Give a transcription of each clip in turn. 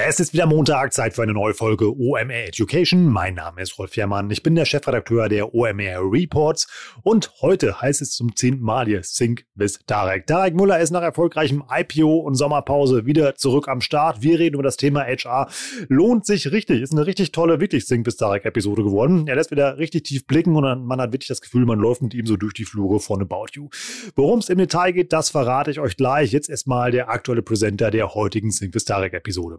Es ist wieder Montag, Zeit für eine neue Folge OMR Education. Mein Name ist Rolf Herrmann, ich bin der Chefredakteur der OMR Reports und heute heißt es zum zehnten Mal hier Sync with Tarek. Tarek Müller ist nach erfolgreichem IPO und Sommerpause wieder zurück am Start. Wir reden über das Thema HR. Lohnt sich richtig, ist eine richtig tolle, wirklich Sync with Tarek Episode geworden. Er lässt wieder richtig tief blicken und man hat wirklich das Gefühl, man läuft mit ihm so durch die Flure von About You. Worum es im Detail geht, das verrate ich euch gleich. Jetzt erstmal der aktuelle Präsenter der heutigen Sync with Tarek Episode.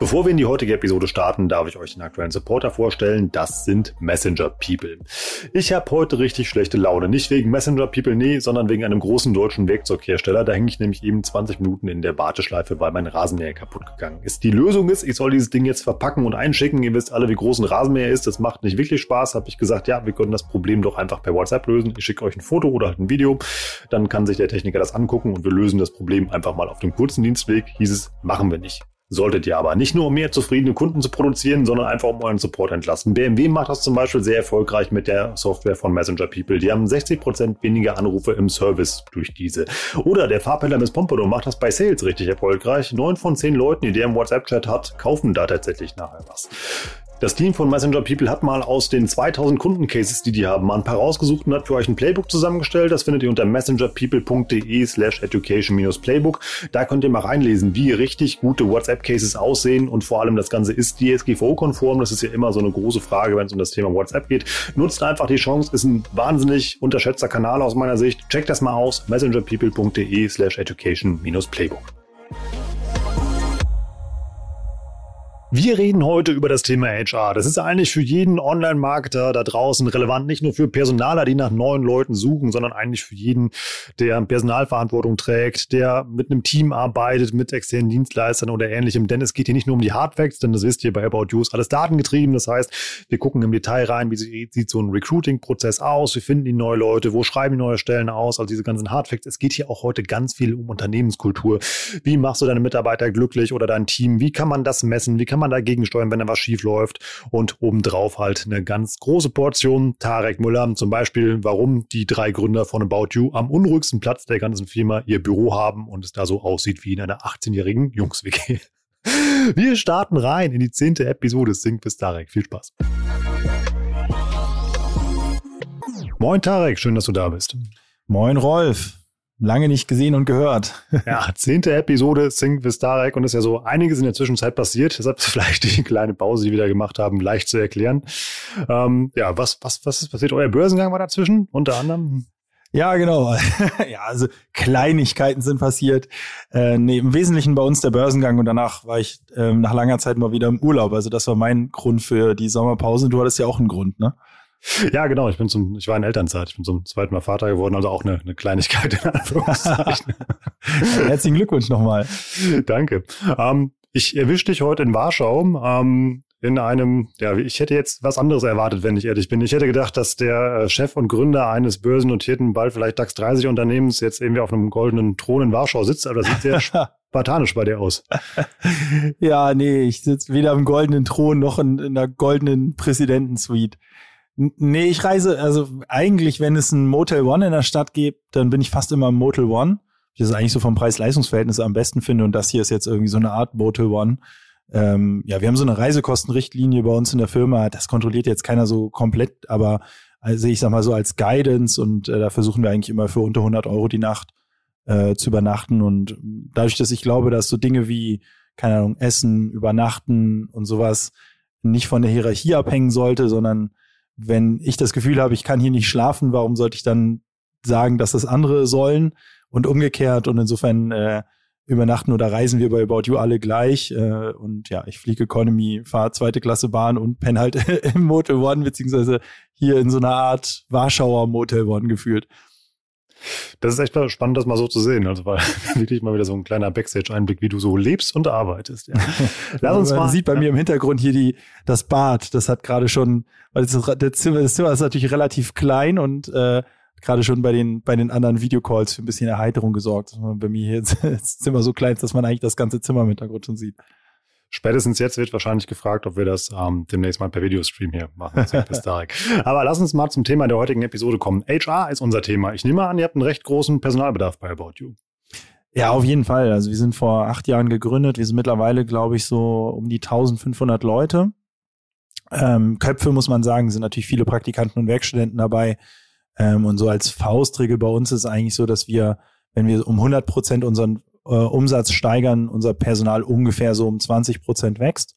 Bevor wir in die heutige Episode starten, darf ich euch den aktuellen Supporter vorstellen. Das sind Messenger People. Ich habe heute richtig schlechte Laune. Nicht wegen Messenger People, nee, sondern wegen einem großen deutschen Werkzeughersteller. Da hänge ich nämlich eben 20 Minuten in der Warteschleife, weil mein Rasenmäher kaputt gegangen ist. Die Lösung ist, ich soll dieses Ding jetzt verpacken und einschicken. Ihr wisst alle, wie groß ein Rasenmäher ist. Das macht nicht wirklich Spaß. Habe ich gesagt, ja, wir können das Problem doch einfach per WhatsApp lösen. Ich schicke euch ein Foto oder halt ein Video. Dann kann sich der Techniker das angucken und wir lösen das Problem einfach mal auf dem kurzen Dienstweg. Hieß es, machen wir nicht. Solltet ihr aber. Nicht nur um mehr zufriedene Kunden zu produzieren, sondern einfach um euren Support entlasten. BMW macht das zum Beispiel sehr erfolgreich mit der Software von Messenger People. Die haben 60% weniger Anrufe im Service durch diese. Oder der Fahrpendler Miss Pompadour macht das bei Sales richtig erfolgreich. Neun von zehn Leuten, die der im WhatsApp-Chat hat, kaufen da tatsächlich nachher was. Das Team von Messenger People hat mal aus den 2000 Kundencases, die die haben, mal ein paar rausgesucht und hat für euch ein Playbook zusammengestellt. Das findet ihr unter messengerpeople.de slash education-playbook. Da könnt ihr mal reinlesen, wie richtig gute WhatsApp-Cases aussehen und vor allem das Ganze ist DSGVO-konform. Das ist ja immer so eine große Frage, wenn es um das Thema WhatsApp geht. Nutzt einfach die Chance, ist ein wahnsinnig unterschätzter Kanal aus meiner Sicht. Checkt das mal aus, messengerpeople.de slash education-playbook. Wir reden heute über das Thema HR. Das ist eigentlich für jeden Online-Marketer da draußen relevant, nicht nur für Personaler, die nach neuen Leuten suchen, sondern eigentlich für jeden, der Personalverantwortung trägt, der mit einem Team arbeitet, mit externen Dienstleistern oder ähnlichem. Denn es geht hier nicht nur um die Hardfacts, denn das wisst ihr bei About You ist alles datengetrieben. Das heißt, wir gucken im Detail rein, wie sieht so ein Recruiting-Prozess aus, wie finden die neue Leute, wo schreiben die neue Stellen aus, also diese ganzen Hardfacts. Es geht hier auch heute ganz viel um Unternehmenskultur. Wie machst du deine Mitarbeiter glücklich oder dein Team? Wie kann man das messen? Wie kann man dagegen steuern, wenn da was schief läuft. Und obendrauf halt eine ganz große Portion Tarek Müller. Zum Beispiel, warum die drei Gründer von About You am unruhigsten Platz der ganzen Firma ihr Büro haben und es da so aussieht wie in einer 18-jährigen Jungs-WG. Wir starten rein in die zehnte Episode Sync bis Tarek. Viel Spaß. Moin Tarek, schön, dass du da bist. Moin Rolf lange nicht gesehen und gehört. Ja, zehnte Episode Sync with Starek und ist ja so einiges in der Zwischenzeit passiert. Deshalb vielleicht die kleine Pause, die wir da gemacht haben, leicht zu erklären. Ähm, ja, was, was, was ist passiert? Euer Börsengang war dazwischen, unter anderem? Ja, genau. ja, also Kleinigkeiten sind passiert. Äh, nee, im Wesentlichen bei uns der Börsengang und danach war ich äh, nach langer Zeit mal wieder im Urlaub. Also das war mein Grund für die Sommerpause. Du hattest ja auch einen Grund, ne? Ja, genau. Ich bin zum, ich war in Elternzeit. Ich bin zum zweiten Mal Vater geworden, also auch eine, eine Kleinigkeit in Anführungszeichen. Herzlichen Glückwunsch nochmal. Danke. Ähm, ich erwische dich heute in Warschau. Ähm, in einem, ja, ich hätte jetzt was anderes erwartet, wenn ich ehrlich bin. Ich hätte gedacht, dass der äh, Chef und Gründer eines börsennotierten, bald vielleicht DAX 30 Unternehmens jetzt irgendwie auf einem goldenen Thron in Warschau sitzt, aber das sieht sehr spartanisch bei dir aus. ja, nee, ich sitze weder im goldenen Thron noch in, in einer goldenen Präsidentensuite. Nee, ich reise, also eigentlich, wenn es ein Motel One in der Stadt gibt, dann bin ich fast immer im Motel One. Ich das eigentlich so vom Preis-Leistungs-Verhältnis am besten finde und das hier ist jetzt irgendwie so eine Art Motel One. Ähm, ja, wir haben so eine Reisekostenrichtlinie bei uns in der Firma. Das kontrolliert jetzt keiner so komplett, aber also ich sag mal so als Guidance und äh, da versuchen wir eigentlich immer für unter 100 Euro die Nacht äh, zu übernachten und dadurch, dass ich glaube, dass so Dinge wie keine Ahnung Essen, Übernachten und sowas nicht von der Hierarchie abhängen sollte, sondern wenn ich das Gefühl habe, ich kann hier nicht schlafen, warum sollte ich dann sagen, dass das andere sollen und umgekehrt und insofern äh, übernachten oder reisen wir bei About You alle gleich äh, und ja, ich fliege Economy, fahre zweite Klasse Bahn und penne halt im Motel One beziehungsweise hier in so einer Art Warschauer Motel One gefühlt. Das ist echt spannend, das mal so zu sehen. Also war wirklich mal wieder so ein kleiner Backstage-Einblick, wie du so lebst und arbeitest. Ja. Lass uns Man mal. sieht bei mir im Hintergrund hier die, das Bad. Das hat gerade schon, weil das, das, Zimmer, das Zimmer ist natürlich relativ klein und äh, gerade schon bei den, bei den anderen Videocalls für ein bisschen Erheiterung gesorgt. Bei mir hier ist das Zimmer so klein ist, dass man eigentlich das ganze Zimmer im Hintergrund schon sieht. Spätestens jetzt wird wahrscheinlich gefragt, ob wir das ähm, demnächst mal per Videostream hier machen. Aber lass uns mal zum Thema der heutigen Episode kommen. HR ist unser Thema. Ich nehme an, ihr habt einen recht großen Personalbedarf bei About You. Ja, auf jeden Fall. Also wir sind vor acht Jahren gegründet. Wir sind mittlerweile, glaube ich, so um die 1500 Leute. Ähm, Köpfe muss man sagen, sind natürlich viele Praktikanten und Werkstudenten dabei. Ähm, und so als Faustregel bei uns ist eigentlich so, dass wir, wenn wir um 100 Prozent unseren äh, Umsatz steigern, unser Personal ungefähr so um 20 Prozent wächst.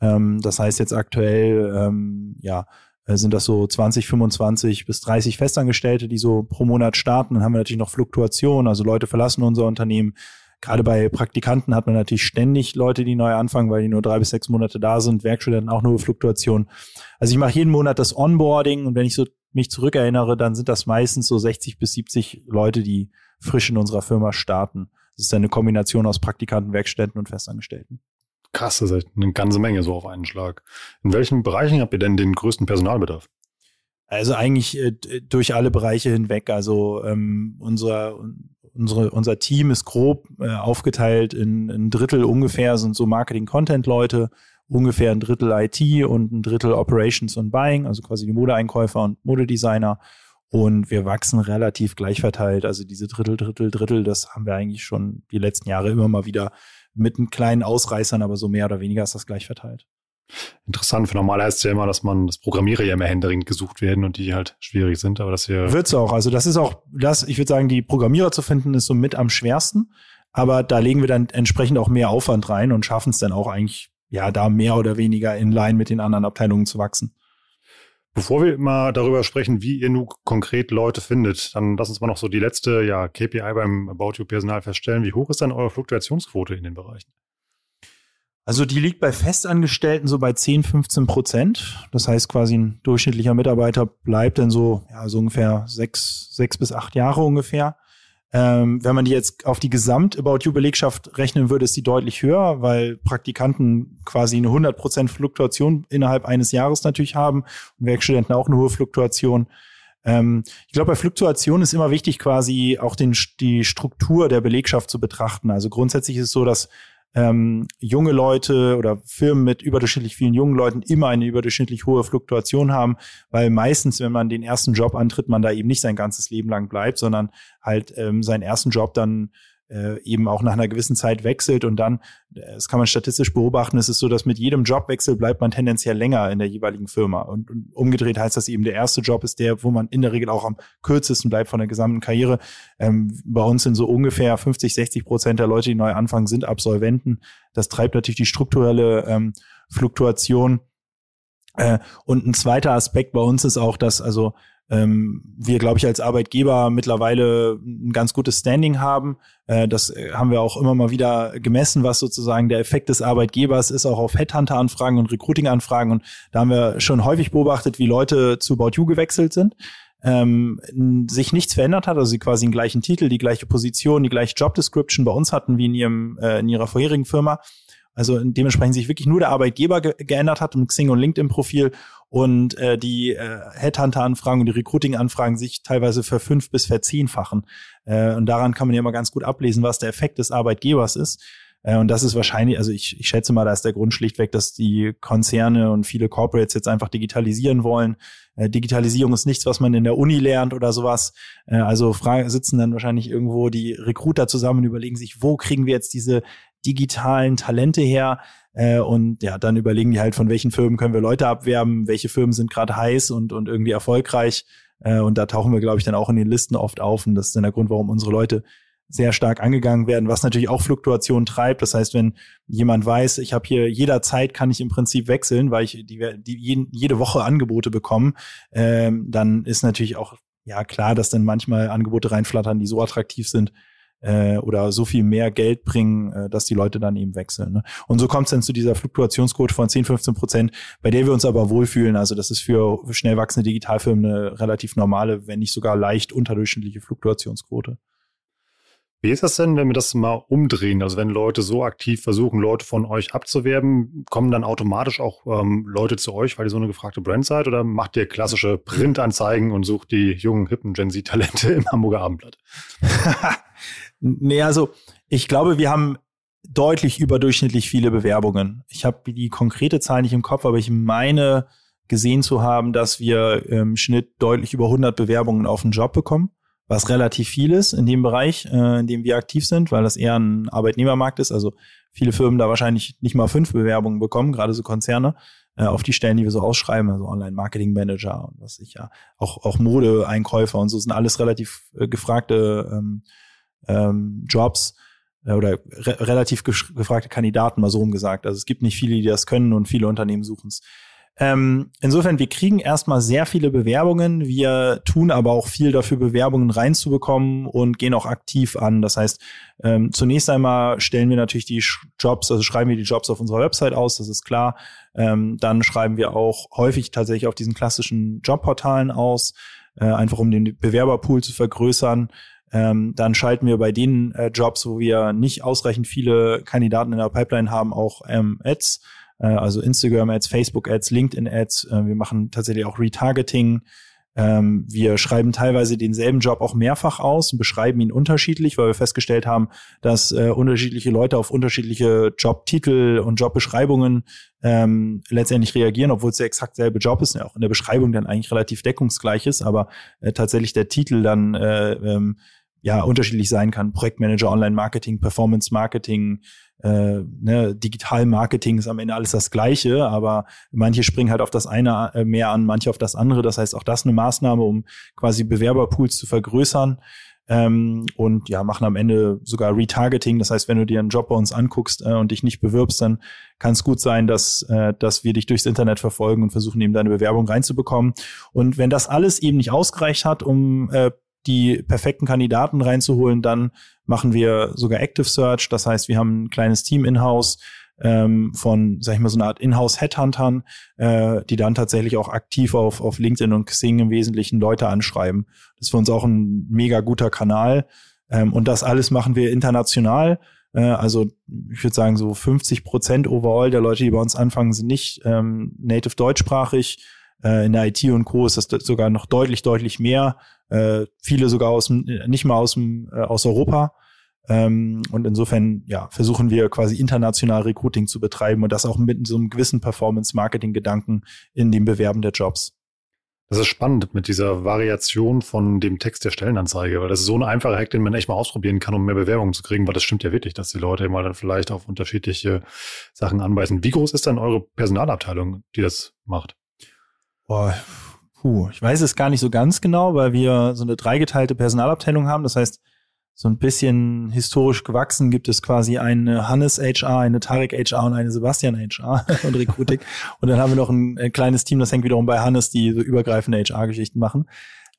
Ähm, das heißt jetzt aktuell, ähm, ja, äh, sind das so 20, 25 bis 30 Festangestellte, die so pro Monat starten. Dann haben wir natürlich noch Fluktuation, also Leute verlassen unser Unternehmen. Gerade bei Praktikanten hat man natürlich ständig Leute, die neu anfangen, weil die nur drei bis sechs Monate da sind. Werkstudenten auch nur Fluktuation. Also ich mache jeden Monat das Onboarding und wenn ich so mich zurückerinnere, dann sind das meistens so 60 bis 70 Leute, die frisch in unserer Firma starten. Das ist eine Kombination aus Praktikanten, Werkstätten und Festangestellten. Krass, das ist eine ganze Menge so auf einen Schlag. In welchen Bereichen habt ihr denn den größten Personalbedarf? Also eigentlich äh, durch alle Bereiche hinweg. Also ähm, unser, unsere, unser Team ist grob äh, aufgeteilt in ein Drittel ungefähr sind so Marketing-Content-Leute, ungefähr ein Drittel IT und ein Drittel Operations und Buying, also quasi die Modeeinkäufer und Modedesigner. Und wir wachsen relativ gleich verteilt. Also diese Drittel, Drittel, Drittel, das haben wir eigentlich schon die letzten Jahre immer mal wieder mit einen kleinen Ausreißern, aber so mehr oder weniger ist das gleich verteilt. Interessant. Für normal heißt es ja immer, dass man das Programmierer ja immer händeringend gesucht werden und die halt schwierig sind, aber das hier. Wird's auch. Also das ist auch, das, ich würde sagen, die Programmierer zu finden, ist so mit am schwersten. Aber da legen wir dann entsprechend auch mehr Aufwand rein und schaffen es dann auch eigentlich, ja, da mehr oder weniger in line mit den anderen Abteilungen zu wachsen. Bevor wir mal darüber sprechen, wie ihr nun konkret Leute findet, dann lass uns mal noch so die letzte ja, KPI beim About You Personal feststellen. Wie hoch ist dann eure Fluktuationsquote in den Bereichen? Also die liegt bei Festangestellten so bei 10, 15 Prozent. Das heißt quasi ein durchschnittlicher Mitarbeiter bleibt dann so, ja, so ungefähr sechs, sechs bis acht Jahre ungefähr. Ähm, wenn man die jetzt auf die Gesamt-About You-Belegschaft rechnen würde, ist die deutlich höher, weil Praktikanten quasi eine 100% Fluktuation innerhalb eines Jahres natürlich haben und Werkstudenten auch eine hohe Fluktuation. Ähm, ich glaube, bei Fluktuation ist immer wichtig, quasi auch den, die Struktur der Belegschaft zu betrachten. Also grundsätzlich ist es so, dass ähm, junge Leute oder Firmen mit überdurchschnittlich vielen jungen Leuten immer eine überdurchschnittlich hohe Fluktuation haben, weil meistens, wenn man den ersten Job antritt, man da eben nicht sein ganzes Leben lang bleibt, sondern halt ähm, seinen ersten Job dann äh, eben auch nach einer gewissen Zeit wechselt und dann, das kann man statistisch beobachten, ist es so, dass mit jedem Jobwechsel bleibt man tendenziell länger in der jeweiligen Firma. Und, und umgedreht heißt das eben, der erste Job ist der, wo man in der Regel auch am kürzesten bleibt von der gesamten Karriere. Ähm, bei uns sind so ungefähr 50, 60 Prozent der Leute, die neu anfangen, sind Absolventen. Das treibt natürlich die strukturelle ähm, Fluktuation. Äh, und ein zweiter Aspekt bei uns ist auch, dass also ähm, wir, glaube ich, als Arbeitgeber mittlerweile ein ganz gutes Standing haben. Äh, das äh, haben wir auch immer mal wieder gemessen, was sozusagen der Effekt des Arbeitgebers ist, auch auf Headhunter-Anfragen und Recruiting-Anfragen. Und da haben wir schon häufig beobachtet, wie Leute zu About You gewechselt sind. Ähm, sich nichts verändert hat, also sie quasi den gleichen Titel, die gleiche Position, die gleiche Job Description bei uns hatten wie in ihrem äh, in ihrer vorherigen Firma. Also dementsprechend sich wirklich nur der Arbeitgeber ge geändert hat im Xing und LinkedIn-Profil und äh, die äh, Headhunter-Anfragen und die Recruiting-Anfragen sich teilweise verfünf bis verzehnfachen. Äh, und daran kann man ja immer ganz gut ablesen, was der Effekt des Arbeitgebers ist. Äh, und das ist wahrscheinlich, also ich, ich schätze mal, da ist der Grund schlichtweg, dass die Konzerne und viele Corporates jetzt einfach digitalisieren wollen. Äh, Digitalisierung ist nichts, was man in der Uni lernt oder sowas. Äh, also sitzen dann wahrscheinlich irgendwo die Recruiter zusammen und überlegen sich, wo kriegen wir jetzt diese digitalen Talente her? Äh, und ja, dann überlegen die halt, von welchen Firmen können wir Leute abwerben, welche Firmen sind gerade heiß und, und irgendwie erfolgreich. Äh, und da tauchen wir, glaube ich, dann auch in den Listen oft auf. Und das ist dann der Grund, warum unsere Leute sehr stark angegangen werden, was natürlich auch Fluktuation treibt. Das heißt, wenn jemand weiß, ich habe hier jederzeit kann ich im Prinzip wechseln, weil ich die, die jede Woche Angebote bekomme, ähm, dann ist natürlich auch ja klar, dass dann manchmal Angebote reinflattern, die so attraktiv sind, äh, oder so viel mehr Geld bringen, äh, dass die Leute dann eben wechseln. Ne? Und so kommt es dann zu dieser Fluktuationsquote von 10, 15 Prozent, bei der wir uns aber wohlfühlen. Also das ist für, schnell wachsende Digitalfirmen eine relativ normale, wenn nicht sogar leicht unterdurchschnittliche Fluktuationsquote. Wie ist das denn, wenn wir das mal umdrehen? Also wenn Leute so aktiv versuchen, Leute von euch abzuwerben, kommen dann automatisch auch ähm, Leute zu euch, weil ihr so eine gefragte Brand seid? Oder macht ihr klassische Printanzeigen und sucht die jungen, hippen Gen Z-Talente im Hamburger Abendblatt? Nee, also ich glaube, wir haben deutlich überdurchschnittlich viele Bewerbungen. Ich habe die konkrete Zahl nicht im Kopf, aber ich meine gesehen zu haben, dass wir im Schnitt deutlich über 100 Bewerbungen auf einen Job bekommen, was relativ viel ist in dem Bereich, äh, in dem wir aktiv sind, weil das eher ein Arbeitnehmermarkt ist. Also viele Firmen da wahrscheinlich nicht mal fünf Bewerbungen bekommen, gerade so Konzerne äh, auf die Stellen, die wir so ausschreiben, also Online-Marketing-Manager und was ich ja, auch, auch Mode-Einkäufer und so sind alles relativ äh, gefragte ähm, ähm, Jobs äh, oder re relativ gefragte Kandidaten, mal so rumgesagt. Also es gibt nicht viele, die das können und viele Unternehmen suchen es. Ähm, insofern, wir kriegen erstmal sehr viele Bewerbungen. Wir tun aber auch viel dafür, Bewerbungen reinzubekommen und gehen auch aktiv an. Das heißt, ähm, zunächst einmal stellen wir natürlich die Jobs, also schreiben wir die Jobs auf unserer Website aus, das ist klar. Ähm, dann schreiben wir auch häufig tatsächlich auf diesen klassischen Jobportalen aus, äh, einfach um den Bewerberpool zu vergrößern. Ähm, dann schalten wir bei den äh, Jobs, wo wir nicht ausreichend viele Kandidaten in der Pipeline haben, auch ähm, Ads, äh, also Instagram-Ads, Facebook-Ads, LinkedIn-Ads. Äh, wir machen tatsächlich auch Retargeting. Ähm, wir schreiben teilweise denselben Job auch mehrfach aus und beschreiben ihn unterschiedlich, weil wir festgestellt haben, dass äh, unterschiedliche Leute auf unterschiedliche Jobtitel und Jobbeschreibungen ähm, letztendlich reagieren, obwohl es der exakt selbe Job ist, ja auch in der Beschreibung dann eigentlich relativ deckungsgleich ist, aber äh, tatsächlich der Titel dann äh, ähm, ja unterschiedlich sein kann. Projektmanager, Online-Marketing, Performance-Marketing, äh, ne, Digital-Marketing ist am Ende alles das Gleiche, aber manche springen halt auf das eine äh, mehr an, manche auf das andere. Das heißt, auch das eine Maßnahme, um quasi Bewerberpools zu vergrößern. Ähm, und ja, machen am Ende sogar Retargeting. Das heißt, wenn du dir einen Job bei uns anguckst äh, und dich nicht bewirbst, dann kann es gut sein, dass, äh, dass wir dich durchs Internet verfolgen und versuchen, eben deine Bewerbung reinzubekommen. Und wenn das alles eben nicht ausgereicht hat, um äh, die perfekten Kandidaten reinzuholen, dann machen wir sogar Active Search. Das heißt, wir haben ein kleines Team in-house ähm, von, sag ich mal, so einer Art in-house Headhuntern, äh, die dann tatsächlich auch aktiv auf, auf LinkedIn und Xing im Wesentlichen Leute anschreiben. Das ist für uns auch ein mega guter Kanal. Ähm, und das alles machen wir international. Äh, also ich würde sagen, so 50 Prozent overall der Leute, die bei uns anfangen, sind nicht ähm, native deutschsprachig. Äh, in der IT und Co. ist das sogar noch deutlich, deutlich mehr. Äh, viele sogar aus dem, nicht mal aus dem, äh, aus Europa. Ähm, und insofern, ja, versuchen wir quasi international Recruiting zu betreiben und das auch mit so einem gewissen Performance-Marketing-Gedanken in dem Bewerben der Jobs. Das ist spannend mit dieser Variation von dem Text der Stellenanzeige, weil das ist so ein einfacher Hack, den man echt mal ausprobieren kann, um mehr Bewerbungen zu kriegen, weil das stimmt ja wirklich, dass die Leute mal dann vielleicht auf unterschiedliche Sachen anbeißen. Wie groß ist dann eure Personalabteilung, die das macht? Boah, puh, ich weiß es gar nicht so ganz genau, weil wir so eine dreigeteilte Personalabteilung haben. Das heißt, so ein bisschen historisch gewachsen gibt es quasi eine Hannes HR, eine Tarek HR und eine Sebastian HR und Recruiting. und dann haben wir noch ein, ein, kleines Team, das hängt wiederum bei Hannes, die so übergreifende HR-Geschichten machen.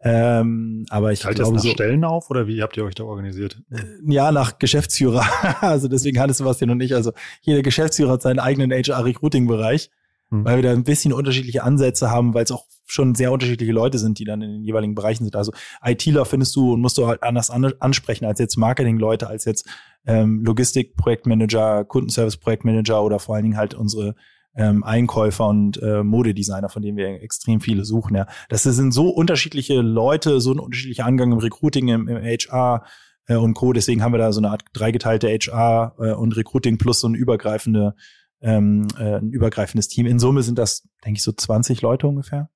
Ähm, aber ich Teilt glaube, das nach so, Stellen auf oder wie habt ihr euch da organisiert? Äh, ja, nach Geschäftsführer. also deswegen Hannes Sebastian und ich. Also jeder Geschäftsführer hat seinen eigenen HR-Recruiting-Bereich mhm. weil wir da ein bisschen unterschiedliche Ansätze haben, weil es auch schon sehr unterschiedliche Leute sind, die dann in den jeweiligen Bereichen sind. Also ITler findest du und musst du halt anders an, ansprechen als jetzt Marketing-Leute, als jetzt ähm, Logistik-Projektmanager, Kundenservice-Projektmanager oder vor allen Dingen halt unsere ähm, Einkäufer und äh, Modedesigner, von denen wir extrem viele suchen. Ja, das sind so unterschiedliche Leute, so ein unterschiedlicher Angang im Recruiting, im, im HR äh, und Co. Deswegen haben wir da so eine Art dreigeteilte HR äh, und Recruiting plus so eine übergreifende ähm, äh, ein übergreifendes Team. In Summe sind das, denke ich, so 20 Leute ungefähr.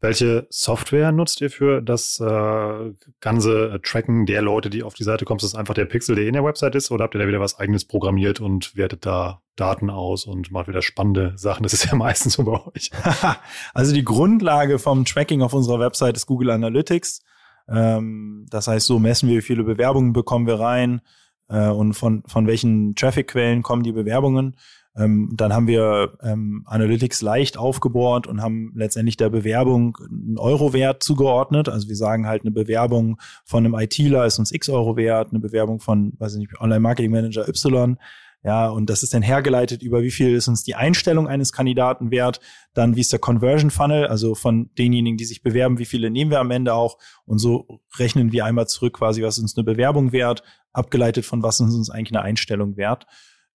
Welche Software nutzt ihr für das äh, ganze Tracken der Leute, die auf die Seite kommen? Ist das einfach der Pixel, der in der Website ist, oder habt ihr da wieder was eigenes programmiert und wertet da Daten aus und macht wieder spannende Sachen? Das ist ja meistens so bei euch. also die Grundlage vom Tracking auf unserer Website ist Google Analytics. Ähm, das heißt, so messen wir, wie viele Bewerbungen bekommen wir rein, äh, und von, von welchen Traffic-Quellen kommen die Bewerbungen. Ähm, dann haben wir ähm, Analytics leicht aufgebohrt und haben letztendlich der Bewerbung einen Euro-Wert zugeordnet. Also wir sagen halt, eine Bewerbung von einem ITler ist uns X Euro wert, eine Bewerbung von, weiß ich nicht, Online-Marketing-Manager Y ja, und das ist dann hergeleitet über wie viel ist uns die Einstellung eines Kandidaten wert, dann wie ist der Conversion Funnel, also von denjenigen, die sich bewerben, wie viele nehmen wir am Ende auch? Und so rechnen wir einmal zurück quasi, was uns eine Bewerbung wert, abgeleitet von was uns eigentlich eine Einstellung wert.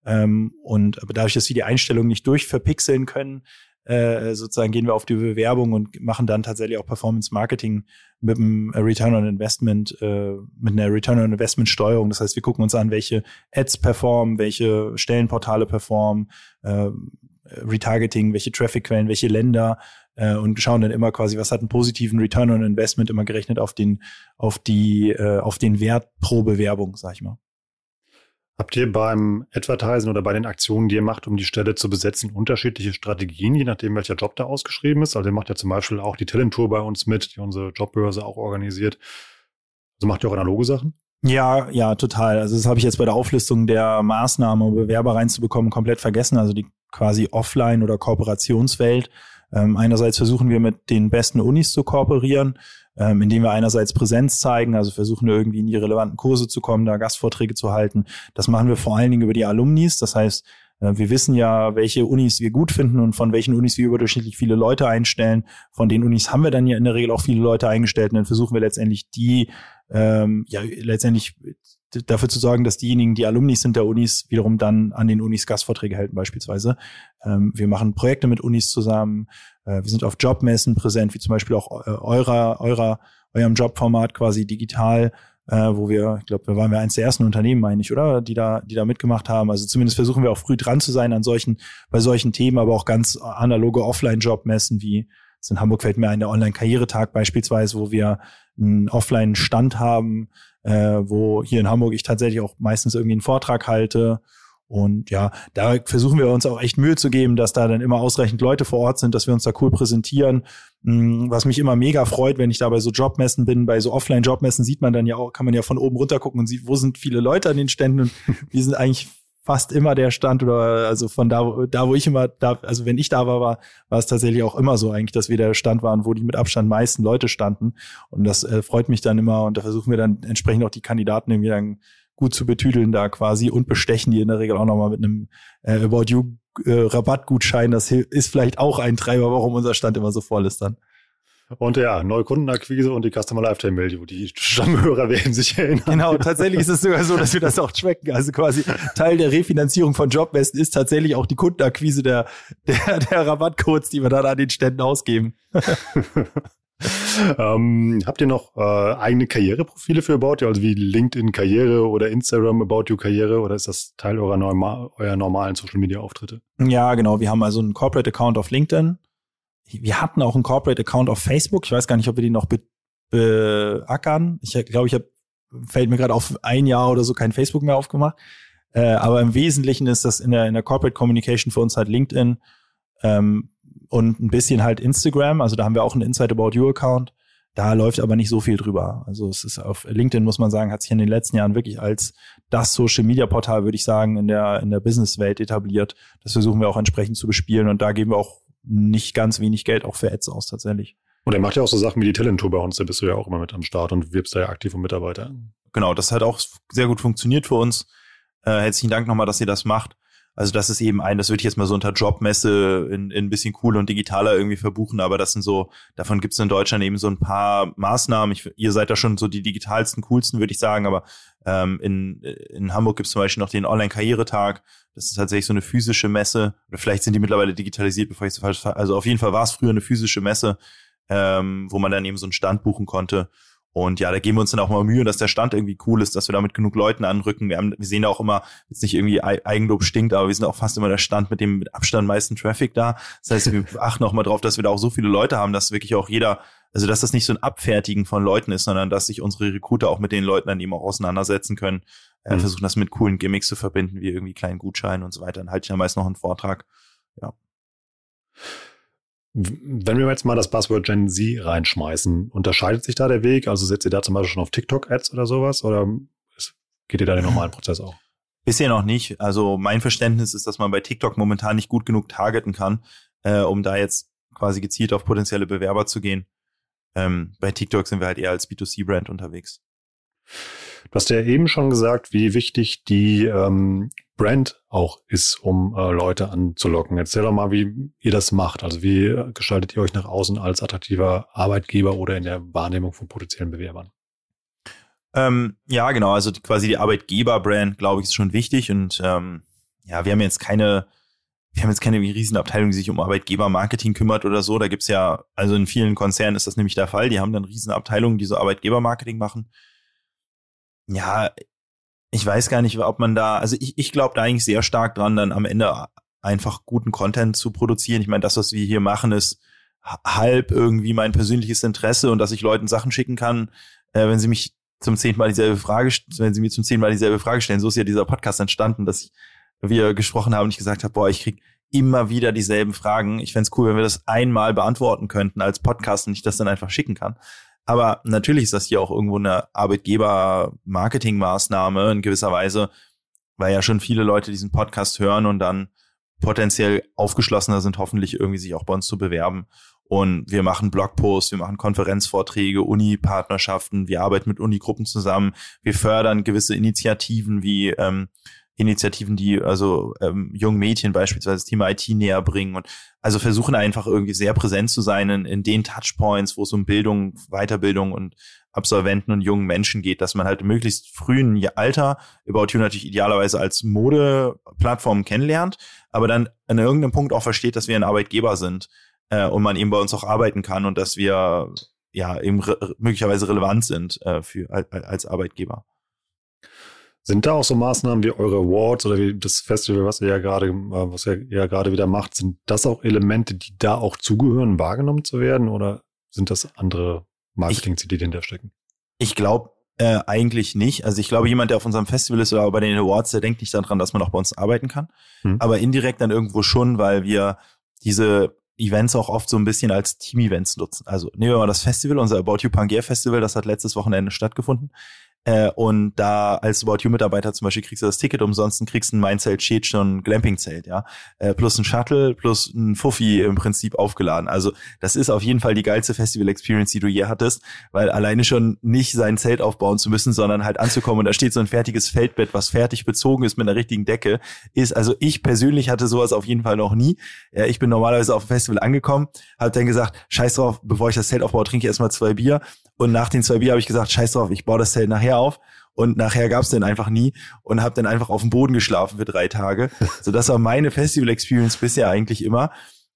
Ähm, und aber dadurch, dass wir die Einstellung nicht durchverpixeln können, äh, sozusagen gehen wir auf die Bewerbung und machen dann tatsächlich auch Performance Marketing mit einem Return on Investment, äh, mit einer Return on Investment Steuerung. Das heißt, wir gucken uns an, welche Ads performen, welche Stellenportale performen, äh, Retargeting, welche Trafficquellen, welche Länder äh, und schauen dann immer quasi, was hat einen positiven Return on Investment immer gerechnet auf den auf die äh, auf den Wert pro Bewerbung, sag ich mal. Habt ihr beim Advertisen oder bei den Aktionen, die ihr macht, um die Stelle zu besetzen, unterschiedliche Strategien, je nachdem, welcher Job da ausgeschrieben ist? Also ihr macht ja zum Beispiel auch die Talent-Tour bei uns mit, die unsere Jobbörse auch organisiert. Also macht ihr auch analoge Sachen? Ja, ja, total. Also das habe ich jetzt bei der Auflistung der Maßnahmen, um Bewerber reinzubekommen, komplett vergessen. Also die quasi Offline- oder Kooperationswelt. Ähm, einerseits versuchen wir mit den besten Unis zu kooperieren ähm, indem wir einerseits Präsenz zeigen, also versuchen irgendwie in die relevanten Kurse zu kommen, da Gastvorträge zu halten. Das machen wir vor allen Dingen über die Alumnis. Das heißt, äh, wir wissen ja, welche Unis wir gut finden und von welchen Unis wir überdurchschnittlich viele Leute einstellen. Von den Unis haben wir dann ja in der Regel auch viele Leute eingestellt und dann versuchen wir letztendlich die, ähm, ja, letztendlich dafür zu sorgen, dass diejenigen, die Alumnis sind der Unis, wiederum dann an den Unis Gastvorträge halten beispielsweise. Ähm, wir machen Projekte mit Unis zusammen. Äh, wir sind auf Jobmessen präsent, wie zum Beispiel auch äh, eurer, eurer, eurem Jobformat quasi digital, äh, wo wir, ich glaube, da waren wir eins der ersten Unternehmen, meine ich, oder? Die da, die da mitgemacht haben. Also zumindest versuchen wir auch früh dran zu sein an solchen, bei solchen Themen, aber auch ganz analoge Offline-Jobmessen wie in Hamburg fällt mir ein der Online-Karrieretag beispielsweise, wo wir einen Offline-Stand haben, äh, wo hier in Hamburg ich tatsächlich auch meistens irgendwie einen Vortrag halte. Und ja, da versuchen wir uns auch echt Mühe zu geben, dass da dann immer ausreichend Leute vor Ort sind, dass wir uns da cool präsentieren. Mm, was mich immer mega freut, wenn ich da bei so Jobmessen bin, bei so Offline-Jobmessen sieht man dann ja auch, kann man ja von oben runter gucken und sieht, wo sind viele Leute an den Ständen und wir sind eigentlich fast immer der Stand oder also von da, da wo ich immer da, also wenn ich da war, war, war es tatsächlich auch immer so eigentlich, dass wir der Stand waren, wo die mit Abstand meisten Leute standen. Und das äh, freut mich dann immer und da versuchen wir dann entsprechend auch die Kandidaten irgendwie dann gut zu betüdeln da quasi und bestechen die in der Regel auch nochmal mit einem äh, About You äh, Rabattgutschein. Das ist vielleicht auch ein Treiber, warum unser Stand immer so voll ist dann. Und ja, neue Kundenakquise und die Customer Lifetime Value. Die Stammhörer werden sich erinnern. Genau, tatsächlich ist es sogar so, dass wir das auch tracken. Also quasi Teil der Refinanzierung von Jobbesten ist tatsächlich auch die Kundenakquise der, der, der Rabattcodes, die wir dann an den Ständen ausgeben. ähm, habt ihr noch äh, eigene Karriereprofile für About You, also wie LinkedIn Karriere oder Instagram About You Karriere oder ist das Teil eurer, normal, eurer normalen Social Media Auftritte? Ja, genau. Wir haben also einen Corporate Account auf LinkedIn. Wir hatten auch einen Corporate Account auf Facebook. Ich weiß gar nicht, ob wir den noch be beackern. Ich glaube, ich habe fällt mir gerade auf ein Jahr oder so kein Facebook mehr aufgemacht. Äh, aber im Wesentlichen ist das in der, in der Corporate Communication für uns halt LinkedIn. Ähm, und ein bisschen halt Instagram. Also da haben wir auch einen Inside About You Account. Da läuft aber nicht so viel drüber. Also es ist auf LinkedIn, muss man sagen, hat sich in den letzten Jahren wirklich als das Social Media Portal, würde ich sagen, in der, in der Business-Welt etabliert. Das versuchen wir auch entsprechend zu bespielen und da geben wir auch nicht ganz wenig Geld auch für Ads aus tatsächlich. Und er macht ja auch so Sachen wie die Talent-Tour bei uns, da bist du ja auch immer mit am Start und wirbst da ja aktiv um Mitarbeiter. Genau, das hat auch sehr gut funktioniert für uns. Äh, herzlichen Dank nochmal, dass ihr das macht. Also das ist eben ein, das würde ich jetzt mal so unter Jobmesse in, in ein bisschen cooler und digitaler irgendwie verbuchen, aber das sind so, davon gibt es in Deutschland eben so ein paar Maßnahmen. Ich, ihr seid da schon so die digitalsten, coolsten, würde ich sagen, aber ähm, in, in Hamburg gibt es zum Beispiel noch den Online-Karrieretag. Das ist tatsächlich so eine physische Messe. Oder vielleicht sind die mittlerweile digitalisiert, bevor ich so falsch Also auf jeden Fall war es früher eine physische Messe, ähm, wo man dann eben so einen Stand buchen konnte. Und ja, da geben wir uns dann auch mal Mühe, dass der Stand irgendwie cool ist, dass wir damit genug Leuten anrücken. Wir, haben, wir sehen da auch immer, jetzt nicht irgendwie Eigenlob stinkt, aber wir sind auch fast immer der Stand mit dem mit Abstand meisten Traffic da. Das heißt, wir achten auch mal drauf, dass wir da auch so viele Leute haben, dass wirklich auch jeder, also dass das nicht so ein Abfertigen von Leuten ist, sondern dass sich unsere Recruiter auch mit den Leuten dann eben auch auseinandersetzen können. Äh, mhm. Versuchen das mit coolen Gimmicks zu verbinden, wie irgendwie kleinen Gutscheinen und so weiter. Dann halte ich ja meist noch einen Vortrag. Wenn wir jetzt mal das Buzzword Gen Z reinschmeißen, unterscheidet sich da der Weg? Also setzt ihr da zum Beispiel schon auf TikTok-Ads oder sowas? Oder geht ihr da den normalen Prozess auch? Bisher noch nicht. Also mein Verständnis ist, dass man bei TikTok momentan nicht gut genug targeten kann, äh, um da jetzt quasi gezielt auf potenzielle Bewerber zu gehen. Ähm, bei TikTok sind wir halt eher als B2C-Brand unterwegs. Du hast ja eben schon gesagt, wie wichtig die ähm, Brand auch ist, um äh, Leute anzulocken. Erzähl doch mal, wie ihr das macht. Also wie gestaltet ihr euch nach außen als attraktiver Arbeitgeber oder in der Wahrnehmung von potenziellen Bewerbern? Ähm, ja, genau. Also quasi die Arbeitgeber-Brand, glaube ich, ist schon wichtig. Und ähm, ja, wir haben jetzt keine wir haben jetzt keine Riesenabteilung, die sich um Arbeitgebermarketing kümmert oder so. Da gibt's ja, also in vielen Konzernen ist das nämlich der Fall. Die haben dann Riesenabteilungen, die so Arbeitgebermarketing machen. Ja, ich weiß gar nicht, ob man da, also ich, ich glaube da eigentlich sehr stark dran, dann am Ende einfach guten Content zu produzieren. Ich meine, das, was wir hier machen, ist halb irgendwie mein persönliches Interesse und dass ich Leuten Sachen schicken kann, äh, wenn sie mich zum zehnten Mal dieselbe Frage, wenn sie mir zum zehnten Mal dieselbe Frage stellen. So ist ja dieser Podcast entstanden, dass ich, wir gesprochen haben und ich gesagt habe, boah, ich krieg immer wieder dieselben Fragen. Ich fände cool, wenn wir das einmal beantworten könnten als Podcast und ich das dann einfach schicken kann. Aber natürlich ist das hier auch irgendwo eine Arbeitgeber-Marketing-Maßnahme in gewisser Weise, weil ja schon viele Leute diesen Podcast hören und dann potenziell aufgeschlossener sind, hoffentlich irgendwie sich auch bei uns zu bewerben. Und wir machen Blogposts, wir machen Konferenzvorträge, Uni-Partnerschaften, wir arbeiten mit Unigruppen zusammen, wir fördern gewisse Initiativen wie ähm, Initiativen, die also ähm, jungen Mädchen beispielsweise das Thema IT näher bringen und also versuchen einfach irgendwie sehr präsent zu sein in, in den Touchpoints, wo es um Bildung, Weiterbildung und Absolventen und jungen Menschen geht, dass man halt möglichst frühen Alter About You natürlich idealerweise als Modeplattform kennenlernt, aber dann an irgendeinem Punkt auch versteht, dass wir ein Arbeitgeber sind äh, und man eben bei uns auch arbeiten kann und dass wir ja eben re möglicherweise relevant sind äh, für als Arbeitgeber. Sind da auch so Maßnahmen wie eure Awards oder wie das Festival, was ihr ja gerade, äh, was ihr ja gerade wieder macht, sind das auch Elemente, die da auch zugehören, wahrgenommen zu werden oder sind das andere Marketing-Ziele, die dahinter stecken? Ich glaube äh, eigentlich nicht. Also ich glaube, jemand, der auf unserem Festival ist oder bei den Awards, der denkt nicht daran, dass man auch bei uns arbeiten kann. Hm. Aber indirekt dann irgendwo schon, weil wir diese Events auch oft so ein bisschen als Team-Events nutzen. Also nehmen wir mal das Festival, unser About You Pangea Festival, das hat letztes Wochenende stattgefunden. Äh, und da als About You-Mitarbeiter zum Beispiel kriegst du das Ticket umsonst und kriegst ein Mainzelt, Schädchen und ein Glamping-Zelt, ja. Äh, plus ein Shuttle, plus ein Fuffi im Prinzip aufgeladen. Also das ist auf jeden Fall die geilste Festival-Experience, die du je hattest, weil alleine schon nicht sein Zelt aufbauen zu müssen, sondern halt anzukommen und da steht so ein fertiges Feldbett, was fertig bezogen ist mit einer richtigen Decke, ist, also ich persönlich hatte sowas auf jeden Fall noch nie. Ja, ich bin normalerweise auf dem Festival angekommen, habe dann gesagt, scheiß drauf, bevor ich das Zelt aufbaue, trinke ich erstmal zwei Bier und nach den zwei Bier habe ich gesagt, scheiß drauf, ich baue das Zelt nachher auf. Und nachher gab's den einfach nie und habe dann einfach auf dem Boden geschlafen für drei Tage. So, das war meine Festival-Experience bisher eigentlich immer.